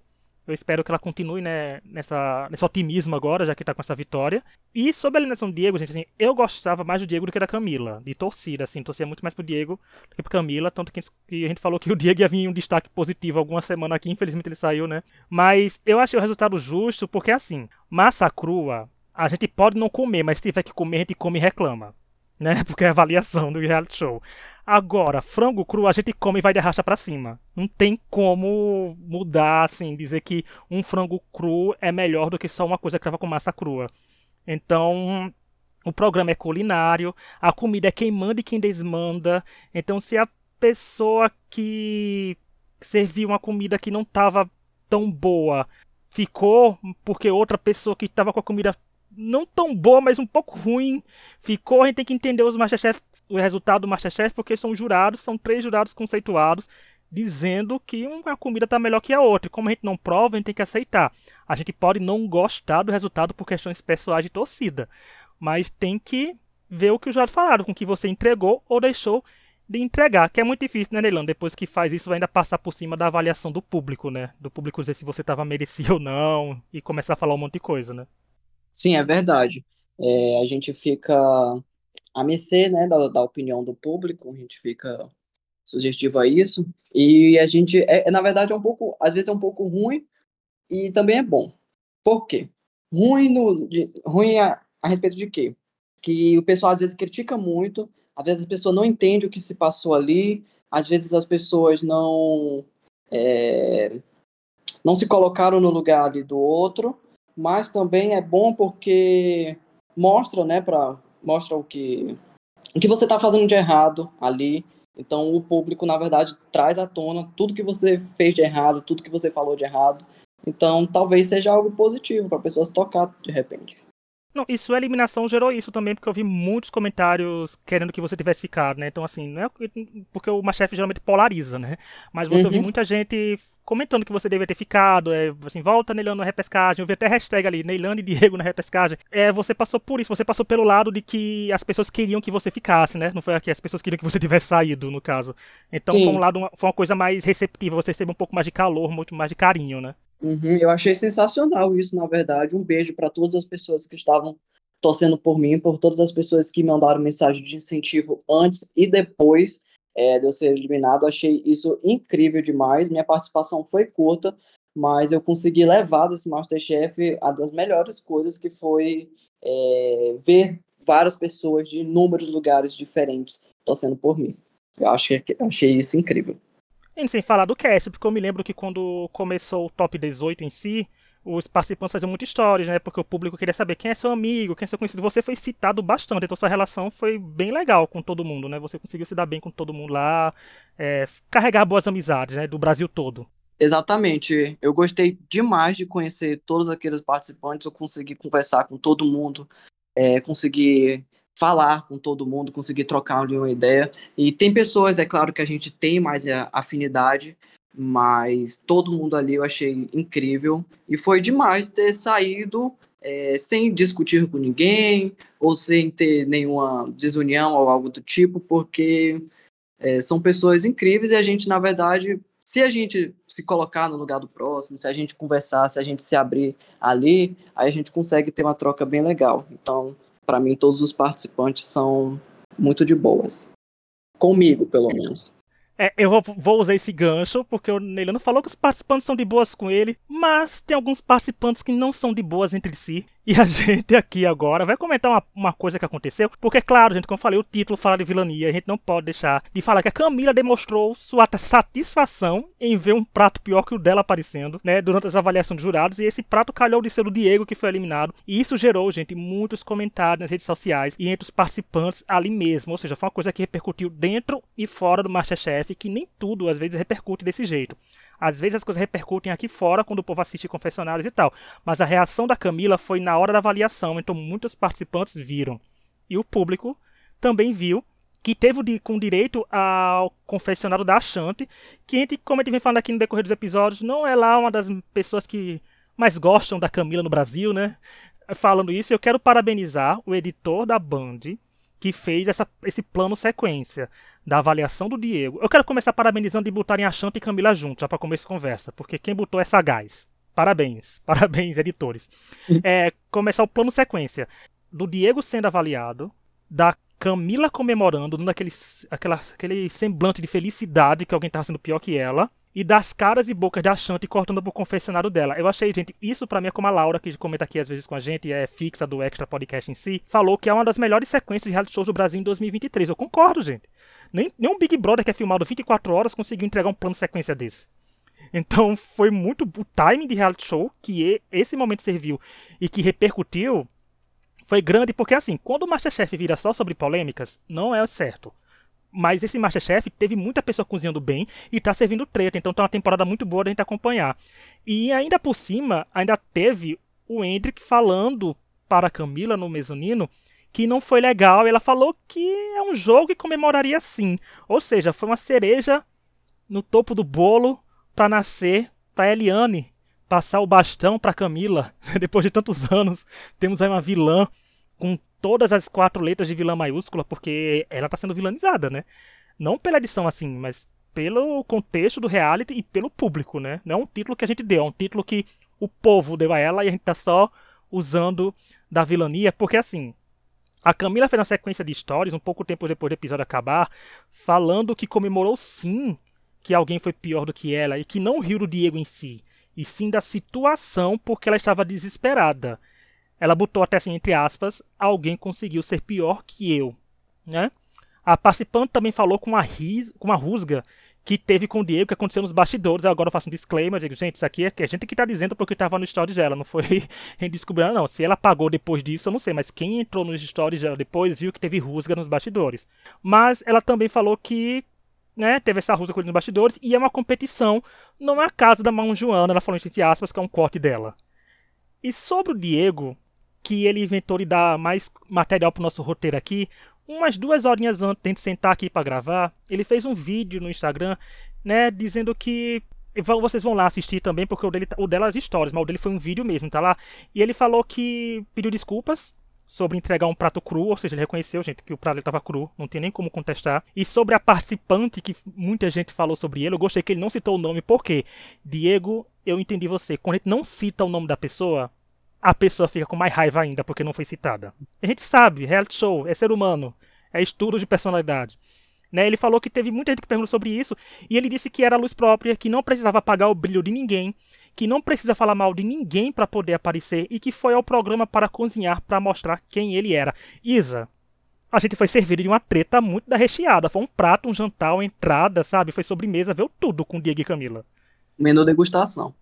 Eu espero que ela continue né, nessa, nesse otimismo agora, já que tá com essa vitória. E sobre a eliminação do Diego, gente, assim, eu gostava mais do Diego do que da Camila, de torcida, assim, torcia muito mais pro Diego do que pro Camila, tanto que a gente falou que o Diego ia vir em um destaque positivo alguma semana aqui, infelizmente ele saiu, né? Mas eu achei o resultado justo, porque assim, massa crua, a gente pode não comer, mas se tiver que comer, a gente come e reclama né? [LAUGHS] Porque é a avaliação do reality show. Agora, frango cru a gente come e vai de racha para cima. Não tem como mudar, assim, dizer que um frango cru é melhor do que só uma coisa que estava com massa crua. Então, o programa é culinário, a comida é quem manda e quem desmanda. Então, se a pessoa que serviu uma comida que não estava tão boa ficou porque outra pessoa que estava com a comida não tão boa, mas um pouco ruim ficou. A gente tem que entender os Masterchef, o resultado do Masterchef, porque são jurados, são três jurados conceituados, dizendo que uma comida está melhor que a outra. E como a gente não prova, a gente tem que aceitar. A gente pode não gostar do resultado por questões pessoais de torcida, mas tem que ver o que os jurados falaram, com que você entregou ou deixou de entregar, que é muito difícil, né, Neilão? Depois que faz isso, ainda passar por cima da avaliação do público, né? Do público dizer se você estava merecido [LAUGHS] ou não e começar a falar um monte de coisa, né? Sim, é verdade. É, a gente fica à mercê, né, da, da opinião do público, a gente fica sugestivo a isso. E a gente, é, é, na verdade, é um pouco, às vezes é um pouco ruim e também é bom. Por quê? Ruim, no, de, ruim a, a respeito de quê? Que o pessoal às vezes critica muito, às vezes a pessoa não entende o que se passou ali, às vezes as pessoas não é, não se colocaram no lugar ali do outro, mas também é bom porque mostra, né, para mostra o que o que você está fazendo de errado ali. Então o público, na verdade, traz à tona tudo que você fez de errado, tudo que você falou de errado. Então talvez seja algo positivo para pessoas tocar de repente. Não, e sua eliminação gerou isso também, porque eu vi muitos comentários querendo que você tivesse ficado, né? Então, assim, não é porque o Machef geralmente polariza, né? Mas você uhum. ouviu muita gente comentando que você deveria ter ficado, é, assim, volta Neilano na repescagem, eu vi até hashtag ali, Neilano e Diego na repescagem. É, você passou por isso, você passou pelo lado de que as pessoas queriam que você ficasse, né? Não foi aqui, as pessoas queriam que você tivesse saído, no caso. Então Sim. foi um lado, foi uma coisa mais receptiva, você recebeu um pouco mais de calor, muito mais de carinho, né? Uhum, eu achei sensacional isso, na verdade. Um beijo para todas as pessoas que estavam torcendo por mim, por todas as pessoas que mandaram mensagem de incentivo antes e depois é, de eu ser eliminado. Achei isso incrível demais. Minha participação foi curta, mas eu consegui levar desse Masterchef a das melhores coisas que foi é, ver várias pessoas de inúmeros lugares diferentes torcendo por mim. Eu achei, achei isso incrível. E sem falar do cast, porque eu me lembro que quando começou o top 18 em si, os participantes faziam muitas histórias, né? Porque o público queria saber quem é seu amigo, quem é seu conhecido. Você foi citado bastante, então sua relação foi bem legal com todo mundo, né? Você conseguiu se dar bem com todo mundo lá, é, carregar boas amizades, né? Do Brasil todo. Exatamente. Eu gostei demais de conhecer todos aqueles participantes. Eu consegui conversar com todo mundo, é, consegui falar com todo mundo, consegui trocar uma ideia. E tem pessoas, é claro, que a gente tem mais afinidade, mas todo mundo ali eu achei incrível. E foi demais ter saído é, sem discutir com ninguém, ou sem ter nenhuma desunião ou algo do tipo, porque é, são pessoas incríveis e a gente, na verdade, se a gente se colocar no lugar do próximo, se a gente conversar, se a gente se abrir ali, aí a gente consegue ter uma troca bem legal. Então, para mim, todos os participantes são muito de boas. Comigo, pelo menos. É, eu vou, usar esse gancho, porque o Neilano falou que os participantes são de boas com ele, mas tem alguns participantes que não são de boas entre si. E a [LAUGHS] gente aqui agora vai comentar uma, uma coisa que aconteceu, porque, claro, gente, como eu falei, o título fala de vilania, a gente não pode deixar de falar que a Camila demonstrou sua satisfação em ver um prato pior que o dela aparecendo, né, durante as avaliações dos jurados, e esse prato calhou de ser o Diego que foi eliminado. E isso gerou, gente, muitos comentários nas redes sociais e entre os participantes ali mesmo, ou seja, foi uma coisa que repercutiu dentro e fora do Masterchef, que nem tudo às vezes repercute desse jeito. Às vezes as coisas repercutem aqui fora quando o povo assiste confessionários e tal. Mas a reação da Camila foi na hora da avaliação, então muitos participantes viram. E o público também viu que teve de, com direito ao confessionário da Achante, que como a gente vem falando aqui no decorrer dos episódios, não é lá uma das pessoas que mais gostam da Camila no Brasil, né? Falando isso, eu quero parabenizar o editor da Band, que fez essa, esse plano sequência da avaliação do Diego. Eu quero começar parabenizando e botarem a Chanta e Camila juntos, já para começar a conversa, porque quem botou é sagaz. Parabéns, [LAUGHS] parabéns, editores. é, começar o plano sequência do Diego sendo avaliado, da Camila comemorando, dando aquele, aquela, aquele semblante de felicidade que alguém estava sendo pior que ela, e das caras e bocas de Achante cortando pro confessionário dela. Eu achei, gente, isso para mim é como a Laura, que comenta aqui às vezes com a gente, é fixa do Extra Podcast em si, falou que é uma das melhores sequências de reality shows do Brasil em 2023. Eu concordo, gente. Nem, nem um Big Brother que é filmado 24 horas conseguiu entregar um plano de sequência desse. Então foi muito o timing de reality show que esse momento serviu e que repercutiu foi grande porque assim, quando o Masterchef vira só sobre polêmicas, não é certo. Mas esse Masterchef teve muita pessoa cozinhando bem e tá servindo treta. Então tá uma temporada muito boa da gente acompanhar. E ainda por cima, ainda teve o Hendrick falando para Camila no mezanino que não foi legal. Ela falou que é um jogo que comemoraria sim. Ou seja, foi uma cereja no topo do bolo para nascer para Eliane passar o bastão para Camila. [LAUGHS] Depois de tantos anos, temos aí uma vilã com todas as quatro letras de vilã maiúscula, porque ela está sendo vilanizada, né? Não pela edição assim, mas pelo contexto do reality e pelo público, né? Não é um título que a gente deu, é um título que o povo deu a ela e a gente tá só usando da vilania, porque assim, a Camila fez uma sequência de stories um pouco tempo depois do episódio acabar, falando que comemorou sim que alguém foi pior do que ela e que não riu do Diego em si, e sim da situação porque ela estava desesperada. Ela botou até assim, entre aspas, alguém conseguiu ser pior que eu, né? A participante também falou com uma, ris com uma rusga que teve com o Diego, que aconteceu nos bastidores. Agora eu faço um disclaimer, digo, gente, isso aqui é que a gente que tá dizendo porque estava no stories dela, não foi [LAUGHS] em descobrir, não. Se ela pagou depois disso, eu não sei, mas quem entrou nos stories dela depois viu que teve rusga nos bastidores. Mas ela também falou que né, teve essa rusga com ele nos bastidores e é uma competição, não é a casa da mão Joana, ela falou entre aspas, que é um corte dela. E sobre o Diego, que ele inventou de dar mais material pro nosso roteiro aqui. Umas duas horinhas antes de sentar aqui para gravar, ele fez um vídeo no Instagram, né, dizendo que vocês vão lá assistir também, porque o dele, o dela é as histórias, mas o dele foi um vídeo mesmo, tá lá. E ele falou que pediu desculpas sobre entregar um prato cru, ou seja, ele reconheceu, gente, que o prato estava cru, não tem nem como contestar. E sobre a participante, que muita gente falou sobre ele, eu gostei que ele não citou o nome, porque Diego eu entendi você. Quando a gente não cita o nome da pessoa, a pessoa fica com mais raiva ainda porque não foi citada. A gente sabe, reality show, é ser humano, é estudo de personalidade. Né, ele falou que teve muita gente que perguntou sobre isso e ele disse que era luz própria, que não precisava apagar o brilho de ninguém, que não precisa falar mal de ninguém para poder aparecer e que foi ao programa para cozinhar para mostrar quem ele era. Isa, a gente foi servido de uma treta muito da recheada. Foi um prato, um jantar, uma entrada, sabe? Foi sobremesa, veio tudo com Diego e Camila. Menu degustação.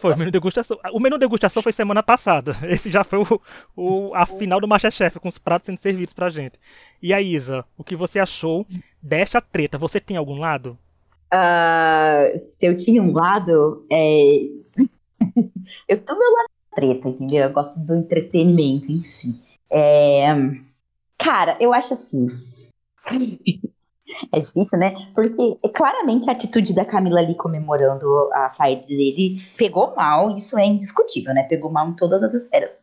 Foi o menu degustação. O menu degustação foi semana passada. [LAUGHS] Esse já foi o, o a final do Masterchef, com os pratos sendo servidos pra gente. E a Isa, o que você achou desta treta? Você tem algum lado? Uh, se eu tinha um lado, é... [LAUGHS] eu tô meu lado da treta, entendeu? Eu gosto do entretenimento em si. É... Cara, eu acho assim. É difícil, né? Porque claramente a atitude da Camila ali comemorando a saída dele pegou mal, isso é indiscutível, né? Pegou mal em todas as esferas.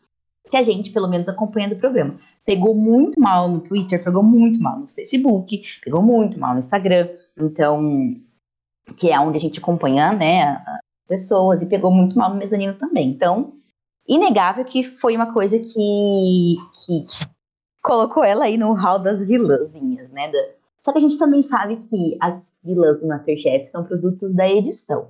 Que a gente, pelo menos, acompanhando o programa. Pegou muito mal no Twitter, pegou muito mal no Facebook, pegou muito mal no Instagram. Então, que é onde a gente acompanha, né, as pessoas, e pegou muito mal no mezanino também. Então, inegável que foi uma coisa que, que, colocou ela aí no hall das vilãzinhas, né, só que a gente também sabe que as vilãs do Masterchef são produtos da edição.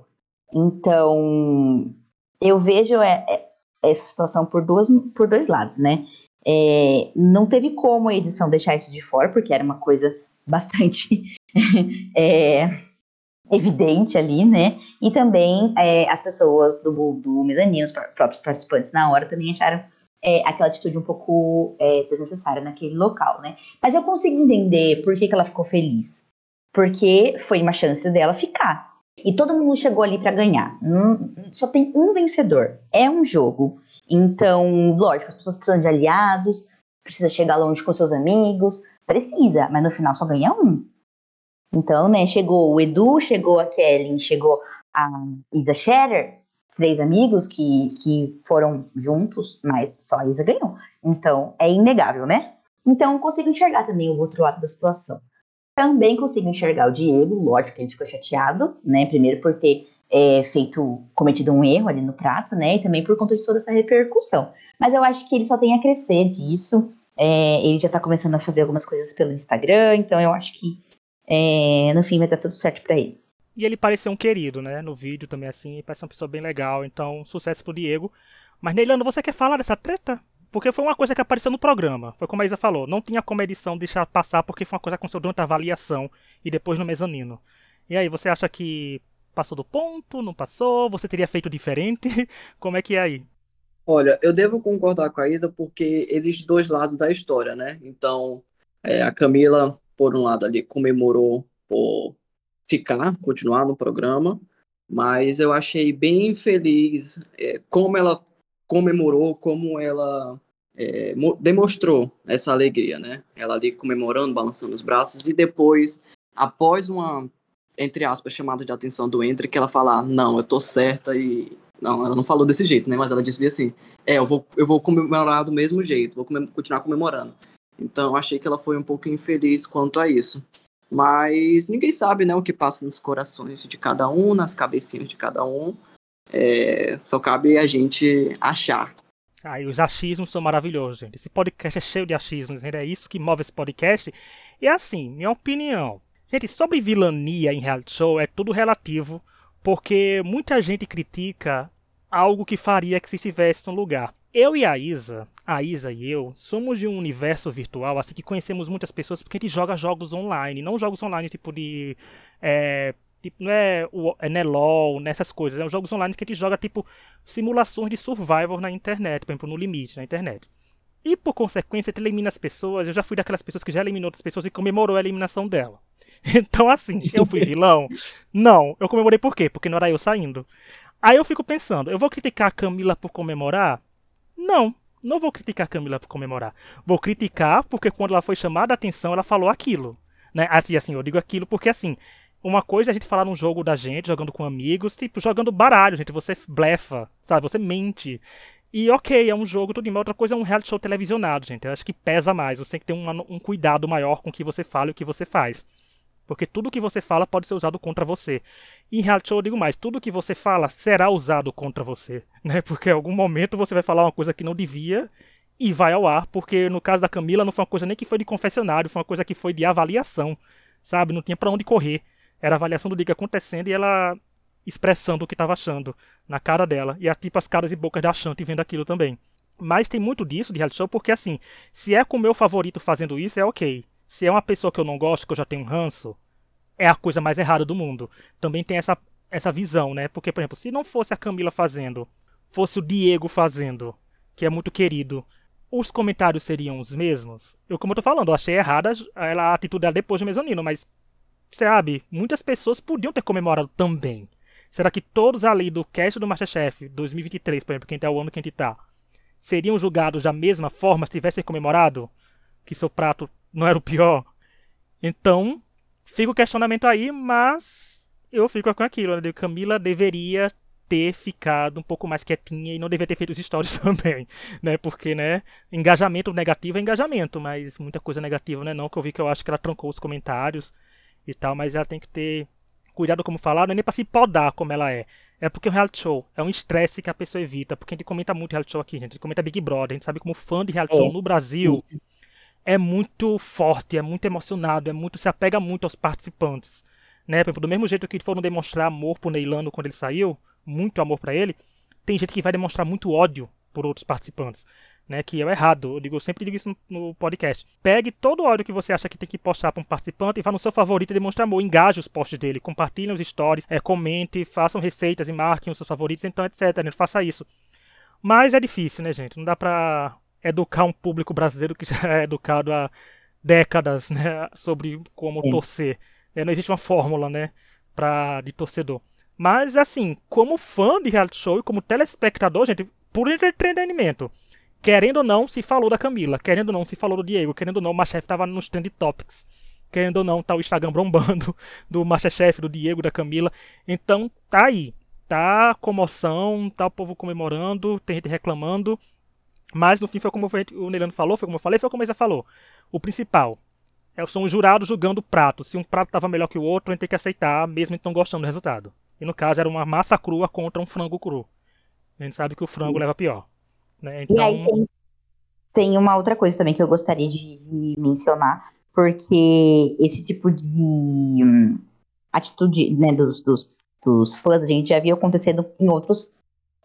Então, eu vejo é, é, essa situação por, duas, por dois lados, né? É, não teve como a edição deixar isso de fora, porque era uma coisa bastante [LAUGHS] é, evidente ali, né? E também é, as pessoas do, do mezanino, os próprios participantes na hora, também acharam é, aquela atitude um pouco é, desnecessária naquele local, né? Mas eu consigo entender por que, que ela ficou feliz. Porque foi uma chance dela ficar. E todo mundo chegou ali para ganhar. Só tem um vencedor. É um jogo. Então, lógico, as pessoas precisam de aliados, precisa chegar longe com seus amigos, precisa, mas no final só ganha um. Então, né, chegou o Edu, chegou a Kelly, chegou a Isa Scherer, três amigos que, que foram juntos, mas só a Isa ganhou. Então, é inegável, né? Então, consigo enxergar também o outro lado da situação. Também consigo enxergar o Diego, lógico que ele ficou chateado, né? Primeiro por ter é, feito, cometido um erro ali no prato, né? E também por conta de toda essa repercussão. Mas eu acho que ele só tem a crescer disso. É, ele já tá começando a fazer algumas coisas pelo Instagram, então eu acho que é, no fim vai dar tudo certo para ele. E ele pareceu um querido, né? No vídeo também, assim. Parece uma pessoa bem legal. Então, sucesso pro Diego. Mas, Neilano, você quer falar dessa treta? Porque foi uma coisa que apareceu no programa. Foi como a Isa falou. Não tinha como a edição deixar passar porque foi uma coisa que aconteceu durante a avaliação e depois no mezanino. E aí, você acha que passou do ponto? Não passou? Você teria feito diferente? [LAUGHS] como é que é aí? Olha, eu devo concordar com a Isa porque existem dois lados da história, né? Então, é, a Camila, por um lado ali, comemorou por ficar, continuar no programa, mas eu achei bem feliz é, como ela comemorou, como ela é, demonstrou essa alegria, né? Ela ali comemorando, balançando os braços, e depois, após uma, entre aspas, chamada de atenção do Entre, que ela fala, não, eu tô certa e... Não, ela não falou desse jeito, né? Mas ela disse assim, é, eu vou, eu vou comemorar do mesmo jeito, vou comem continuar comemorando. Então, achei que ela foi um pouco infeliz quanto a isso. Mas ninguém sabe, né, o que passa nos corações de cada um, nas cabecinhas de cada um. É, só cabe a gente achar. Ah, e os achismos são maravilhosos, gente. Esse podcast é cheio de achismos, né? É isso que move esse podcast. E assim, minha opinião. Gente, sobre vilania em reality show é tudo relativo, porque muita gente critica algo que faria que se estivesse no lugar. Eu e a Isa, a Isa e eu, somos de um universo virtual, assim que conhecemos muitas pessoas porque a gente joga jogos online, não jogos online tipo de. É, tipo, não é, o, é né, LOL, nessas coisas, é jogos online que a gente joga tipo simulações de survival na internet, por exemplo, no limite na internet. E por consequência, tu elimina as pessoas. Eu já fui daquelas pessoas que já eliminou outras pessoas e comemorou a eliminação dela. [LAUGHS] Então, assim, [LAUGHS] eu fui vilão? Não. Eu comemorei por quê? Porque não era eu saindo. Aí eu fico pensando, eu vou criticar a Camila por comemorar? Não, não vou criticar a Camila por comemorar. Vou criticar porque quando ela foi chamada a atenção, ela falou aquilo. Né? Assim, assim, eu digo aquilo porque assim, uma coisa é a gente falar num jogo da gente, jogando com amigos, tipo, jogando baralho, gente. Você blefa, sabe? Você mente. E ok, é um jogo, tudo bem. Outra coisa é um reality show televisionado, gente. Eu acho que pesa mais. Você tem que ter um, um cuidado maior com o que você fala e o que você faz. Porque tudo que você fala pode ser usado contra você. E em reality show eu digo mais, tudo que você fala será usado contra você, [LAUGHS] né? Porque em algum momento você vai falar uma coisa que não devia e vai ao ar, porque no caso da Camila não foi uma coisa nem que foi de confessionário, foi uma coisa que foi de avaliação, sabe? Não tinha para onde correr. Era a avaliação do dia acontecendo e ela expressando o que estava achando na cara dela. E a tipo as caras e bocas da Shanti vendo aquilo também. Mas tem muito disso de reality show, porque assim, se é com o meu favorito fazendo isso, é ok. Se é uma pessoa que eu não gosto, que eu já tenho um ranço, é a coisa mais errada do mundo. Também tem essa, essa visão, né? Porque, por exemplo, se não fosse a Camila fazendo, fosse o Diego fazendo, que é muito querido, os comentários seriam os mesmos? Eu, como eu tô falando, eu achei errada ela, a atitude dela depois do mezanino, mas, sabe, muitas pessoas podiam ter comemorado também. Será que todos ali do cast do Masterchef 2023, por exemplo, quem tá o ano que a gente tá, seriam julgados da mesma forma se tivessem comemorado que seu prato não era o pior? Então, fica o questionamento aí, mas eu fico com aquilo, né? Camila deveria ter ficado um pouco mais quietinha e não deveria ter feito os stories [LAUGHS] também, né? Porque, né, engajamento negativo é engajamento, mas muita coisa negativa, né? Não que eu vi que eu acho que ela trancou os comentários e tal, mas ela tem que ter cuidado como falar, não é nem pra se podar como ela é. É porque o reality show é um estresse que a pessoa evita, porque a gente comenta muito reality show aqui, gente. A gente comenta Big Brother, a gente sabe como fã de reality é. show no Brasil é muito forte, é muito emocionado, é muito se apega muito aos participantes. Né? Do mesmo jeito que foram demonstrar amor por Neilano quando ele saiu, muito amor para ele, tem gente que vai demonstrar muito ódio por outros participantes, né? Que é errado. Eu, digo, eu sempre digo isso no, podcast. Pegue todo o ódio que você acha que tem que postar para um participante e vá no seu favorito e demonstre amor. Engaje os posts dele, compartilhe os stories, é, comente, façam receitas e marquem os seus favoritos, então, etc. Né? Faça isso. Mas é difícil, né, gente? Não dá pra educar um público brasileiro que já [LAUGHS] é educado há décadas, né? Sobre como Sim. torcer. É, não existe uma fórmula, né? Pra, de torcedor. Mas, assim, como fã de reality show e como telespectador, gente, por entretenimento. Querendo ou não, se falou da Camila. Querendo ou não, se falou do Diego. Querendo ou não, o Masterchef tava nos trend topics. Querendo ou não, tá o Instagram bombando [LAUGHS] do Masterchef, do Diego, da Camila. Então, tá aí. Tá comoção, tá o povo comemorando, tem gente reclamando. Mas no fim foi como o Neilano falou, foi como eu falei, foi como ele já falou. O principal, é, são os jurados julgando o prato. Se um prato estava melhor que o outro, a gente tem que aceitar, mesmo então gostando do resultado. E no caso era uma massa crua contra um frango cru. A gente sabe que o frango leva pior. Né? Então... Tem, tem, uma outra coisa também que eu gostaria de, de mencionar, porque esse tipo de hum, atitude né, dos, dos, dos fãs a gente já viu acontecendo em outros,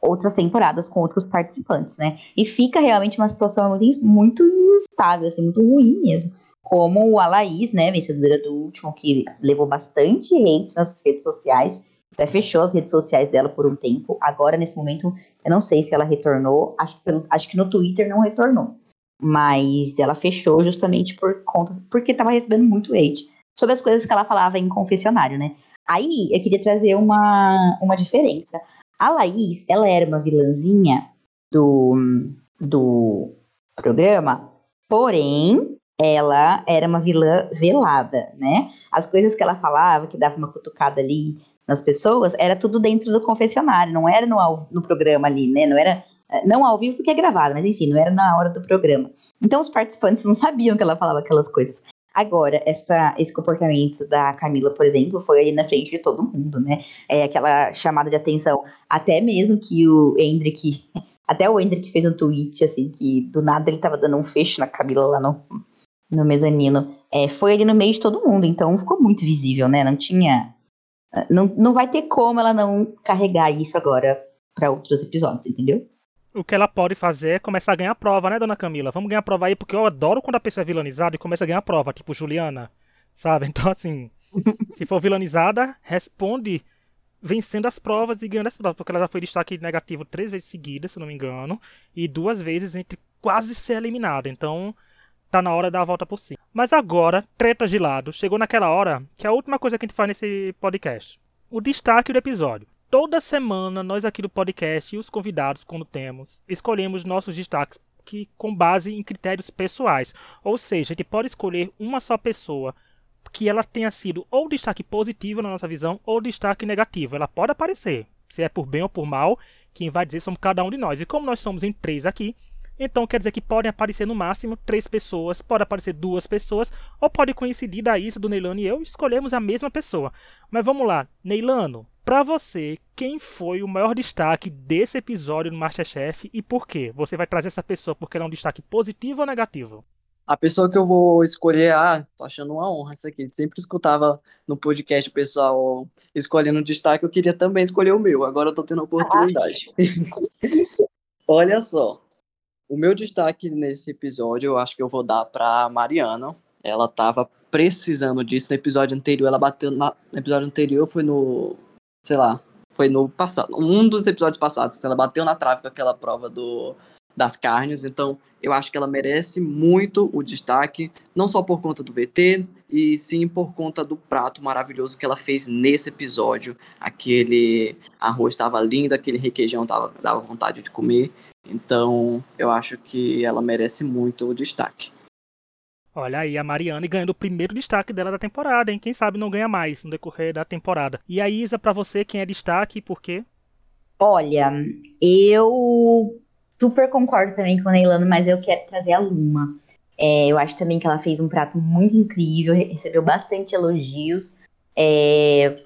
outras temporadas com outros participantes, né? E fica realmente uma situação muito instável, assim, muito ruim mesmo. Como a Laís, né, vencedora do último, que levou bastante hate nas redes sociais até fechou as redes sociais dela por um tempo. Agora, nesse momento, eu não sei se ela retornou. Acho, acho que no Twitter não retornou. Mas ela fechou justamente por conta. Porque estava recebendo muito hate sobre as coisas que ela falava em confessionário, né? Aí eu queria trazer uma, uma diferença. A Laís, ela era uma vilãzinha do, do programa, porém, ela era uma vilã velada, né? As coisas que ela falava, que dava uma cutucada ali nas pessoas, era tudo dentro do confessionário, não era no, no programa ali, né? Não era eh, não ao vivo porque é gravado, mas enfim, não era na hora do programa. Então os participantes não [LAUGHS] sabiam que ela falava aquelas coisas. Agora, essa, esse comportamento da Camila, por exemplo, foi aí na frente de todo mundo, né? É aquela chamada de atenção, até mesmo que o Hendrick, [LAUGHS] até o Hendrick fez um tweet, assim, que do nada ele tava dando um fecho na Camila lá no, no mezanino. É, foi ali no meio de todo mundo, então ficou muito visível, né? Não tinha não, não vai ter como ela não carregar isso agora para outros episódios, entendeu? O que ela pode fazer é começar a ganhar prova, né, dona Camila? Vamos ganhar prova aí, porque eu adoro quando a pessoa é vilanizada e começa a ganhar prova, tipo Juliana, sabe? [LAUGHS] Então, assim, se for vilanizada, responde vencendo as provas e ganhando as provas, porque ela já foi destaque negativo três vezes seguidas, se não me engano, e duas vezes entre quase ser eliminada. Então, tá na hora de dar a volta por cima. Mas agora, tretas de lado, chegou naquela hora que é a última coisa que a gente faz nesse podcast. O destaque do episódio. Toda semana, nós aqui do podcast e os convidados, quando temos, escolhemos nossos destaques que com base em critérios pessoais. Ou seja, a gente pode escolher uma só pessoa que ela tenha sido ou destaque positivo na nossa visão ou destaque negativo. Ela pode aparecer, se é por bem ou por mal, quem vai dizer somos cada um de nós. E como nós somos em três aqui, Então quer dizer que podem aparecer no máximo três pessoas, pode aparecer duas pessoas, ou pode coincidir da Isa, do Neilano e eu escolhemos a mesma pessoa. Mas vamos lá, Neilano, para você, quem foi o maior destaque desse episódio no Masterchef e por quê? Você vai trazer essa pessoa porque ela é um destaque positivo ou negativo? A pessoa que eu vou escolher, ah, tô achando uma honra isso aqui. Sempre escutava no podcast o pessoal escolhendo um destaque, eu queria também escolher o meu. Agora eu tô tendo a oportunidade. [LAUGHS] Olha só, o meu destaque nesse episódio eu acho que eu vou dar pra Mariana. Ela tava precisando disso no episódio anterior. Ela bateu na, no episódio anterior, foi no. Sei lá. Foi no passado. Um dos episódios passados. Ela bateu na trave com aquela prova do, das carnes. Então, eu acho que ela merece muito o destaque, não só por conta do VT, e sim por conta do prato maravilhoso que ela fez nesse episódio. Aquele arroz estava lindo, aquele requeijão tava, dava vontade de comer. Então, eu acho que ela merece muito o destaque. Olha aí, a Mariana ganhando o primeiro destaque dela da temporada, hein? Quem sabe não ganha mais no decorrer da temporada. E a Isa, para você, quem é destaque e por quê? Olha, eu super concordo também com a Neilano, mas eu quero trazer a Luma. É, eu acho também que ela fez um prato muito incrível, recebeu bastante elogios, é,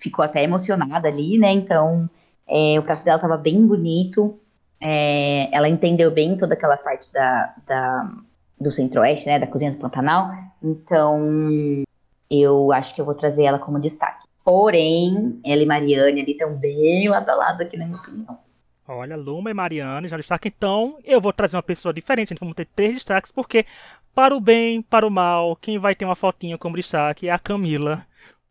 ficou até emocionada ali, né? Então, é, o prato dela estava bem bonito. É, ela entendeu bem toda aquela parte da, da do Centro-Oeste, né, da cozinha do Pantanal. Então, eu acho que eu vou trazer ela como destaque. Porém, ela e Mariane ali estão bem lado a lado aqui, na minha opinião. Olha, Luma e Mariane já destaque. Então, eu vou trazer uma pessoa diferente. Gente vai ter três destaques, porque, para o bem, para o mal, quem vai ter uma fotinha como destaque é a Camila.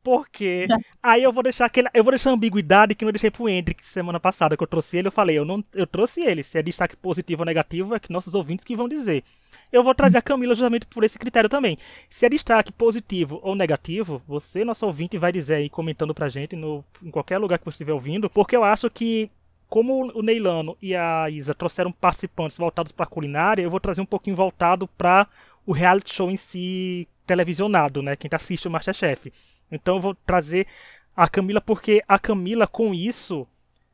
Porque aí eu vou deixar aquele, eu vou deixar a ambiguidade que eu deixei pro Hendrick semana passada que eu trouxe ele, eu falei, eu não, eu trouxe ele, se é destaque positivo ou negativo é que nossos ouvintes que vão dizer. Eu vou trazer a Camila justamente por esse critério também. Se é destaque positivo ou negativo, você, nosso ouvinte, vai dizer aí comentando pra gente no, em qualquer lugar que você estiver ouvindo, porque eu acho que como o Neilano e a Isa trouxeram participantes voltados para culinária, eu vou trazer um pouquinho voltado para o reality show em si televisionado, né? Quem assiste o Masterchef. Então eu vou trazer a Camila porque a Camila com isso,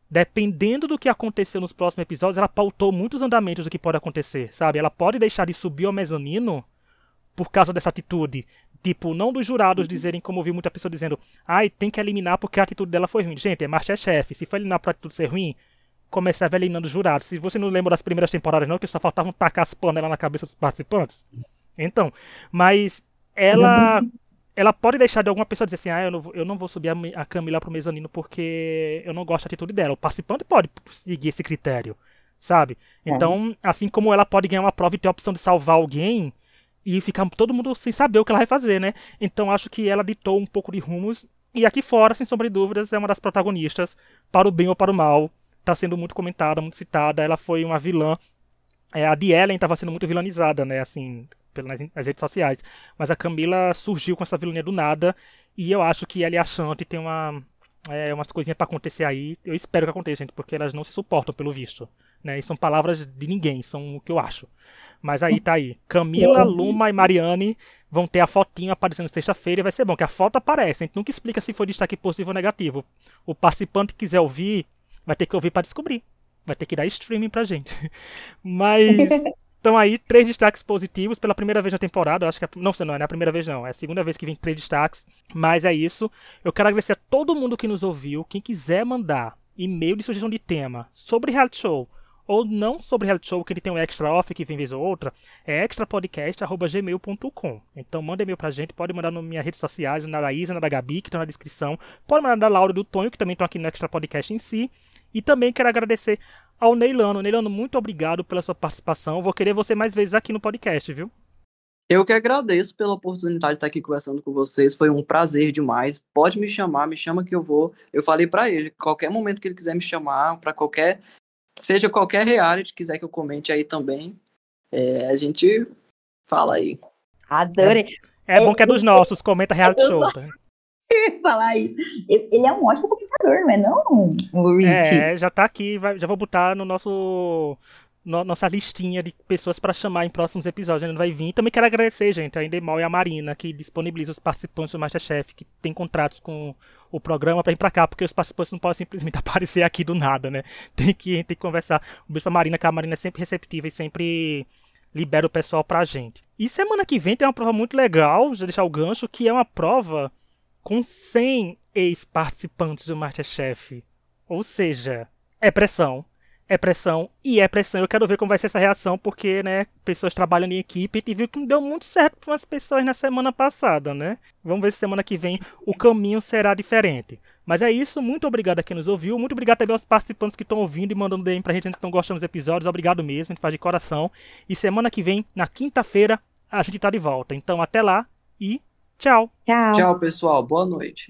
dependendo do que aconteceu nos próximos episódios, ela pautou muitos andamentos do que pode acontecer, sabe? Ela pode deixar de subir ao mezanino por causa dessa atitude. Tipo, não dos jurados uhum. dizerem, como eu vi muita pessoa dizendo, ai, tem que eliminar porque a atitude dela foi ruim. Gente, é Masterchef. Se for eliminar por atitude ser ruim, começava eliminando os jurados. Se você não lembra das primeiras temporadas, não, que só faltavam tacar as panelas na cabeça dos participantes. Então, mas ela uhum ela pode deixar de alguma pessoa dizer assim, ah, eu não vou, eu não vou subir a, a Camila pro mezanino porque eu não gosto da atitude dela. O participante pode seguir esse critério, sabe? É. Então, assim como ela pode ganhar uma prova e ter a opção de salvar alguém e ficar todo mundo sem saber o que ela vai fazer, né? Então, acho que ela ditou um pouco de rumos e aqui fora, sem sombra de dúvidas, é uma das protagonistas, para o bem ou para o mal. Tá sendo muito comentada, muito citada. Ela foi uma vilã. É, a de Ellen estava sendo muito vilanizada, né? Assim, nas, nas redes sociais. Mas a Camila surgiu com essa vilania do nada. E eu acho que ela e a Shanti tem uma, é, umas coisinhas para acontecer aí. Eu espero que aconteça, gente, porque elas não se suportam, pelo visto. Né? E são palavras de ninguém, são o que eu acho. Mas aí tá aí. Camila, Luma e Mariane vão ter a fotinha aparecendo sexta-feira e vai ser bom, que a foto aparece. A gente nunca explica se foi destaque positivo ou negativo. O participante que quiser ouvir, vai ter que ouvir para descobrir. Vai ter que dar streaming pra gente. [LAUGHS] Mas [LAUGHS] Então aí, três destaques positivos pela primeira vez na temporada. Eu acho que é, não, não é a primeira vez não, é a segunda vez que vem três destaques. Mas é isso. Eu quero agradecer a todo mundo que nos ouviu. Quem quiser mandar e-mail de sugestão de tema sobre reality show ou não sobre reality show, que ele tem um extra off que vem vez ou outra, é extrapodcast.gmail.com. Então manda e-mail pra gente, pode mandar nas minhas redes sociais, na da Isa, na da Gabi, que estão na descrição. Pode mandar na Laura do Tonho, que também estão aqui no Extra Podcast em si. E também quero agradecer ao Neilano. Neilano, muito obrigado pela sua participação. Vou querer você mais vezes aqui no podcast, viu? Eu que agradeço pela oportunidade de estar aqui conversando com vocês. Foi um prazer demais. Pode me chamar, me chama que eu vou. Eu falei para ele, qualquer momento que ele quiser me chamar, para qualquer seja qualquer reality quiser que eu comente aí também, é, a gente fala aí. Adorei. É, é bom que é dos nossos, comenta reality show. Tá? [LAUGHS] falar isso. Ele é um ótimo comentador, não é não, o Rich? É, já tá aqui, vai, já vou botar no nosso no, nossa listinha de pessoas para chamar em próximos episódios. Gente vai vir. Também quero agradecer, gente, a Endemol e a Marina, que disponibilizam os participantes do Masterchef, que tem contratos com o programa para ir para cá, porque os participantes não podem simplesmente [LAUGHS] aparecer aqui do nada, né? Tem que, tem que conversar. Um beijo pra Marina, que a Marina é sempre receptiva e sempre libera o pessoal pra gente. E semana que vem tem uma prova muito legal, já deixar o gancho, que é uma prova com 100 ex-participantes do Masterchef. Ou seja, é pressão é pressão e é pressão. Eu quero ver como vai ser essa reação, porque, né, pessoas trabalham em equipe e viu que não deu muito certo para umas pessoas na semana passada, né? Vamos ver se semana que vem o caminho será diferente. Mas é isso, muito obrigado a quem nos ouviu, muito obrigado também aos participantes que estão ouvindo e mandando DM pra gente que estão gostando dos episódios. Obrigado mesmo, a gente faz de coração. E semana que vem, na quinta-feira, a gente tá de volta. Então até lá e tchau. Tchau. Tchau, pessoal. Boa noite.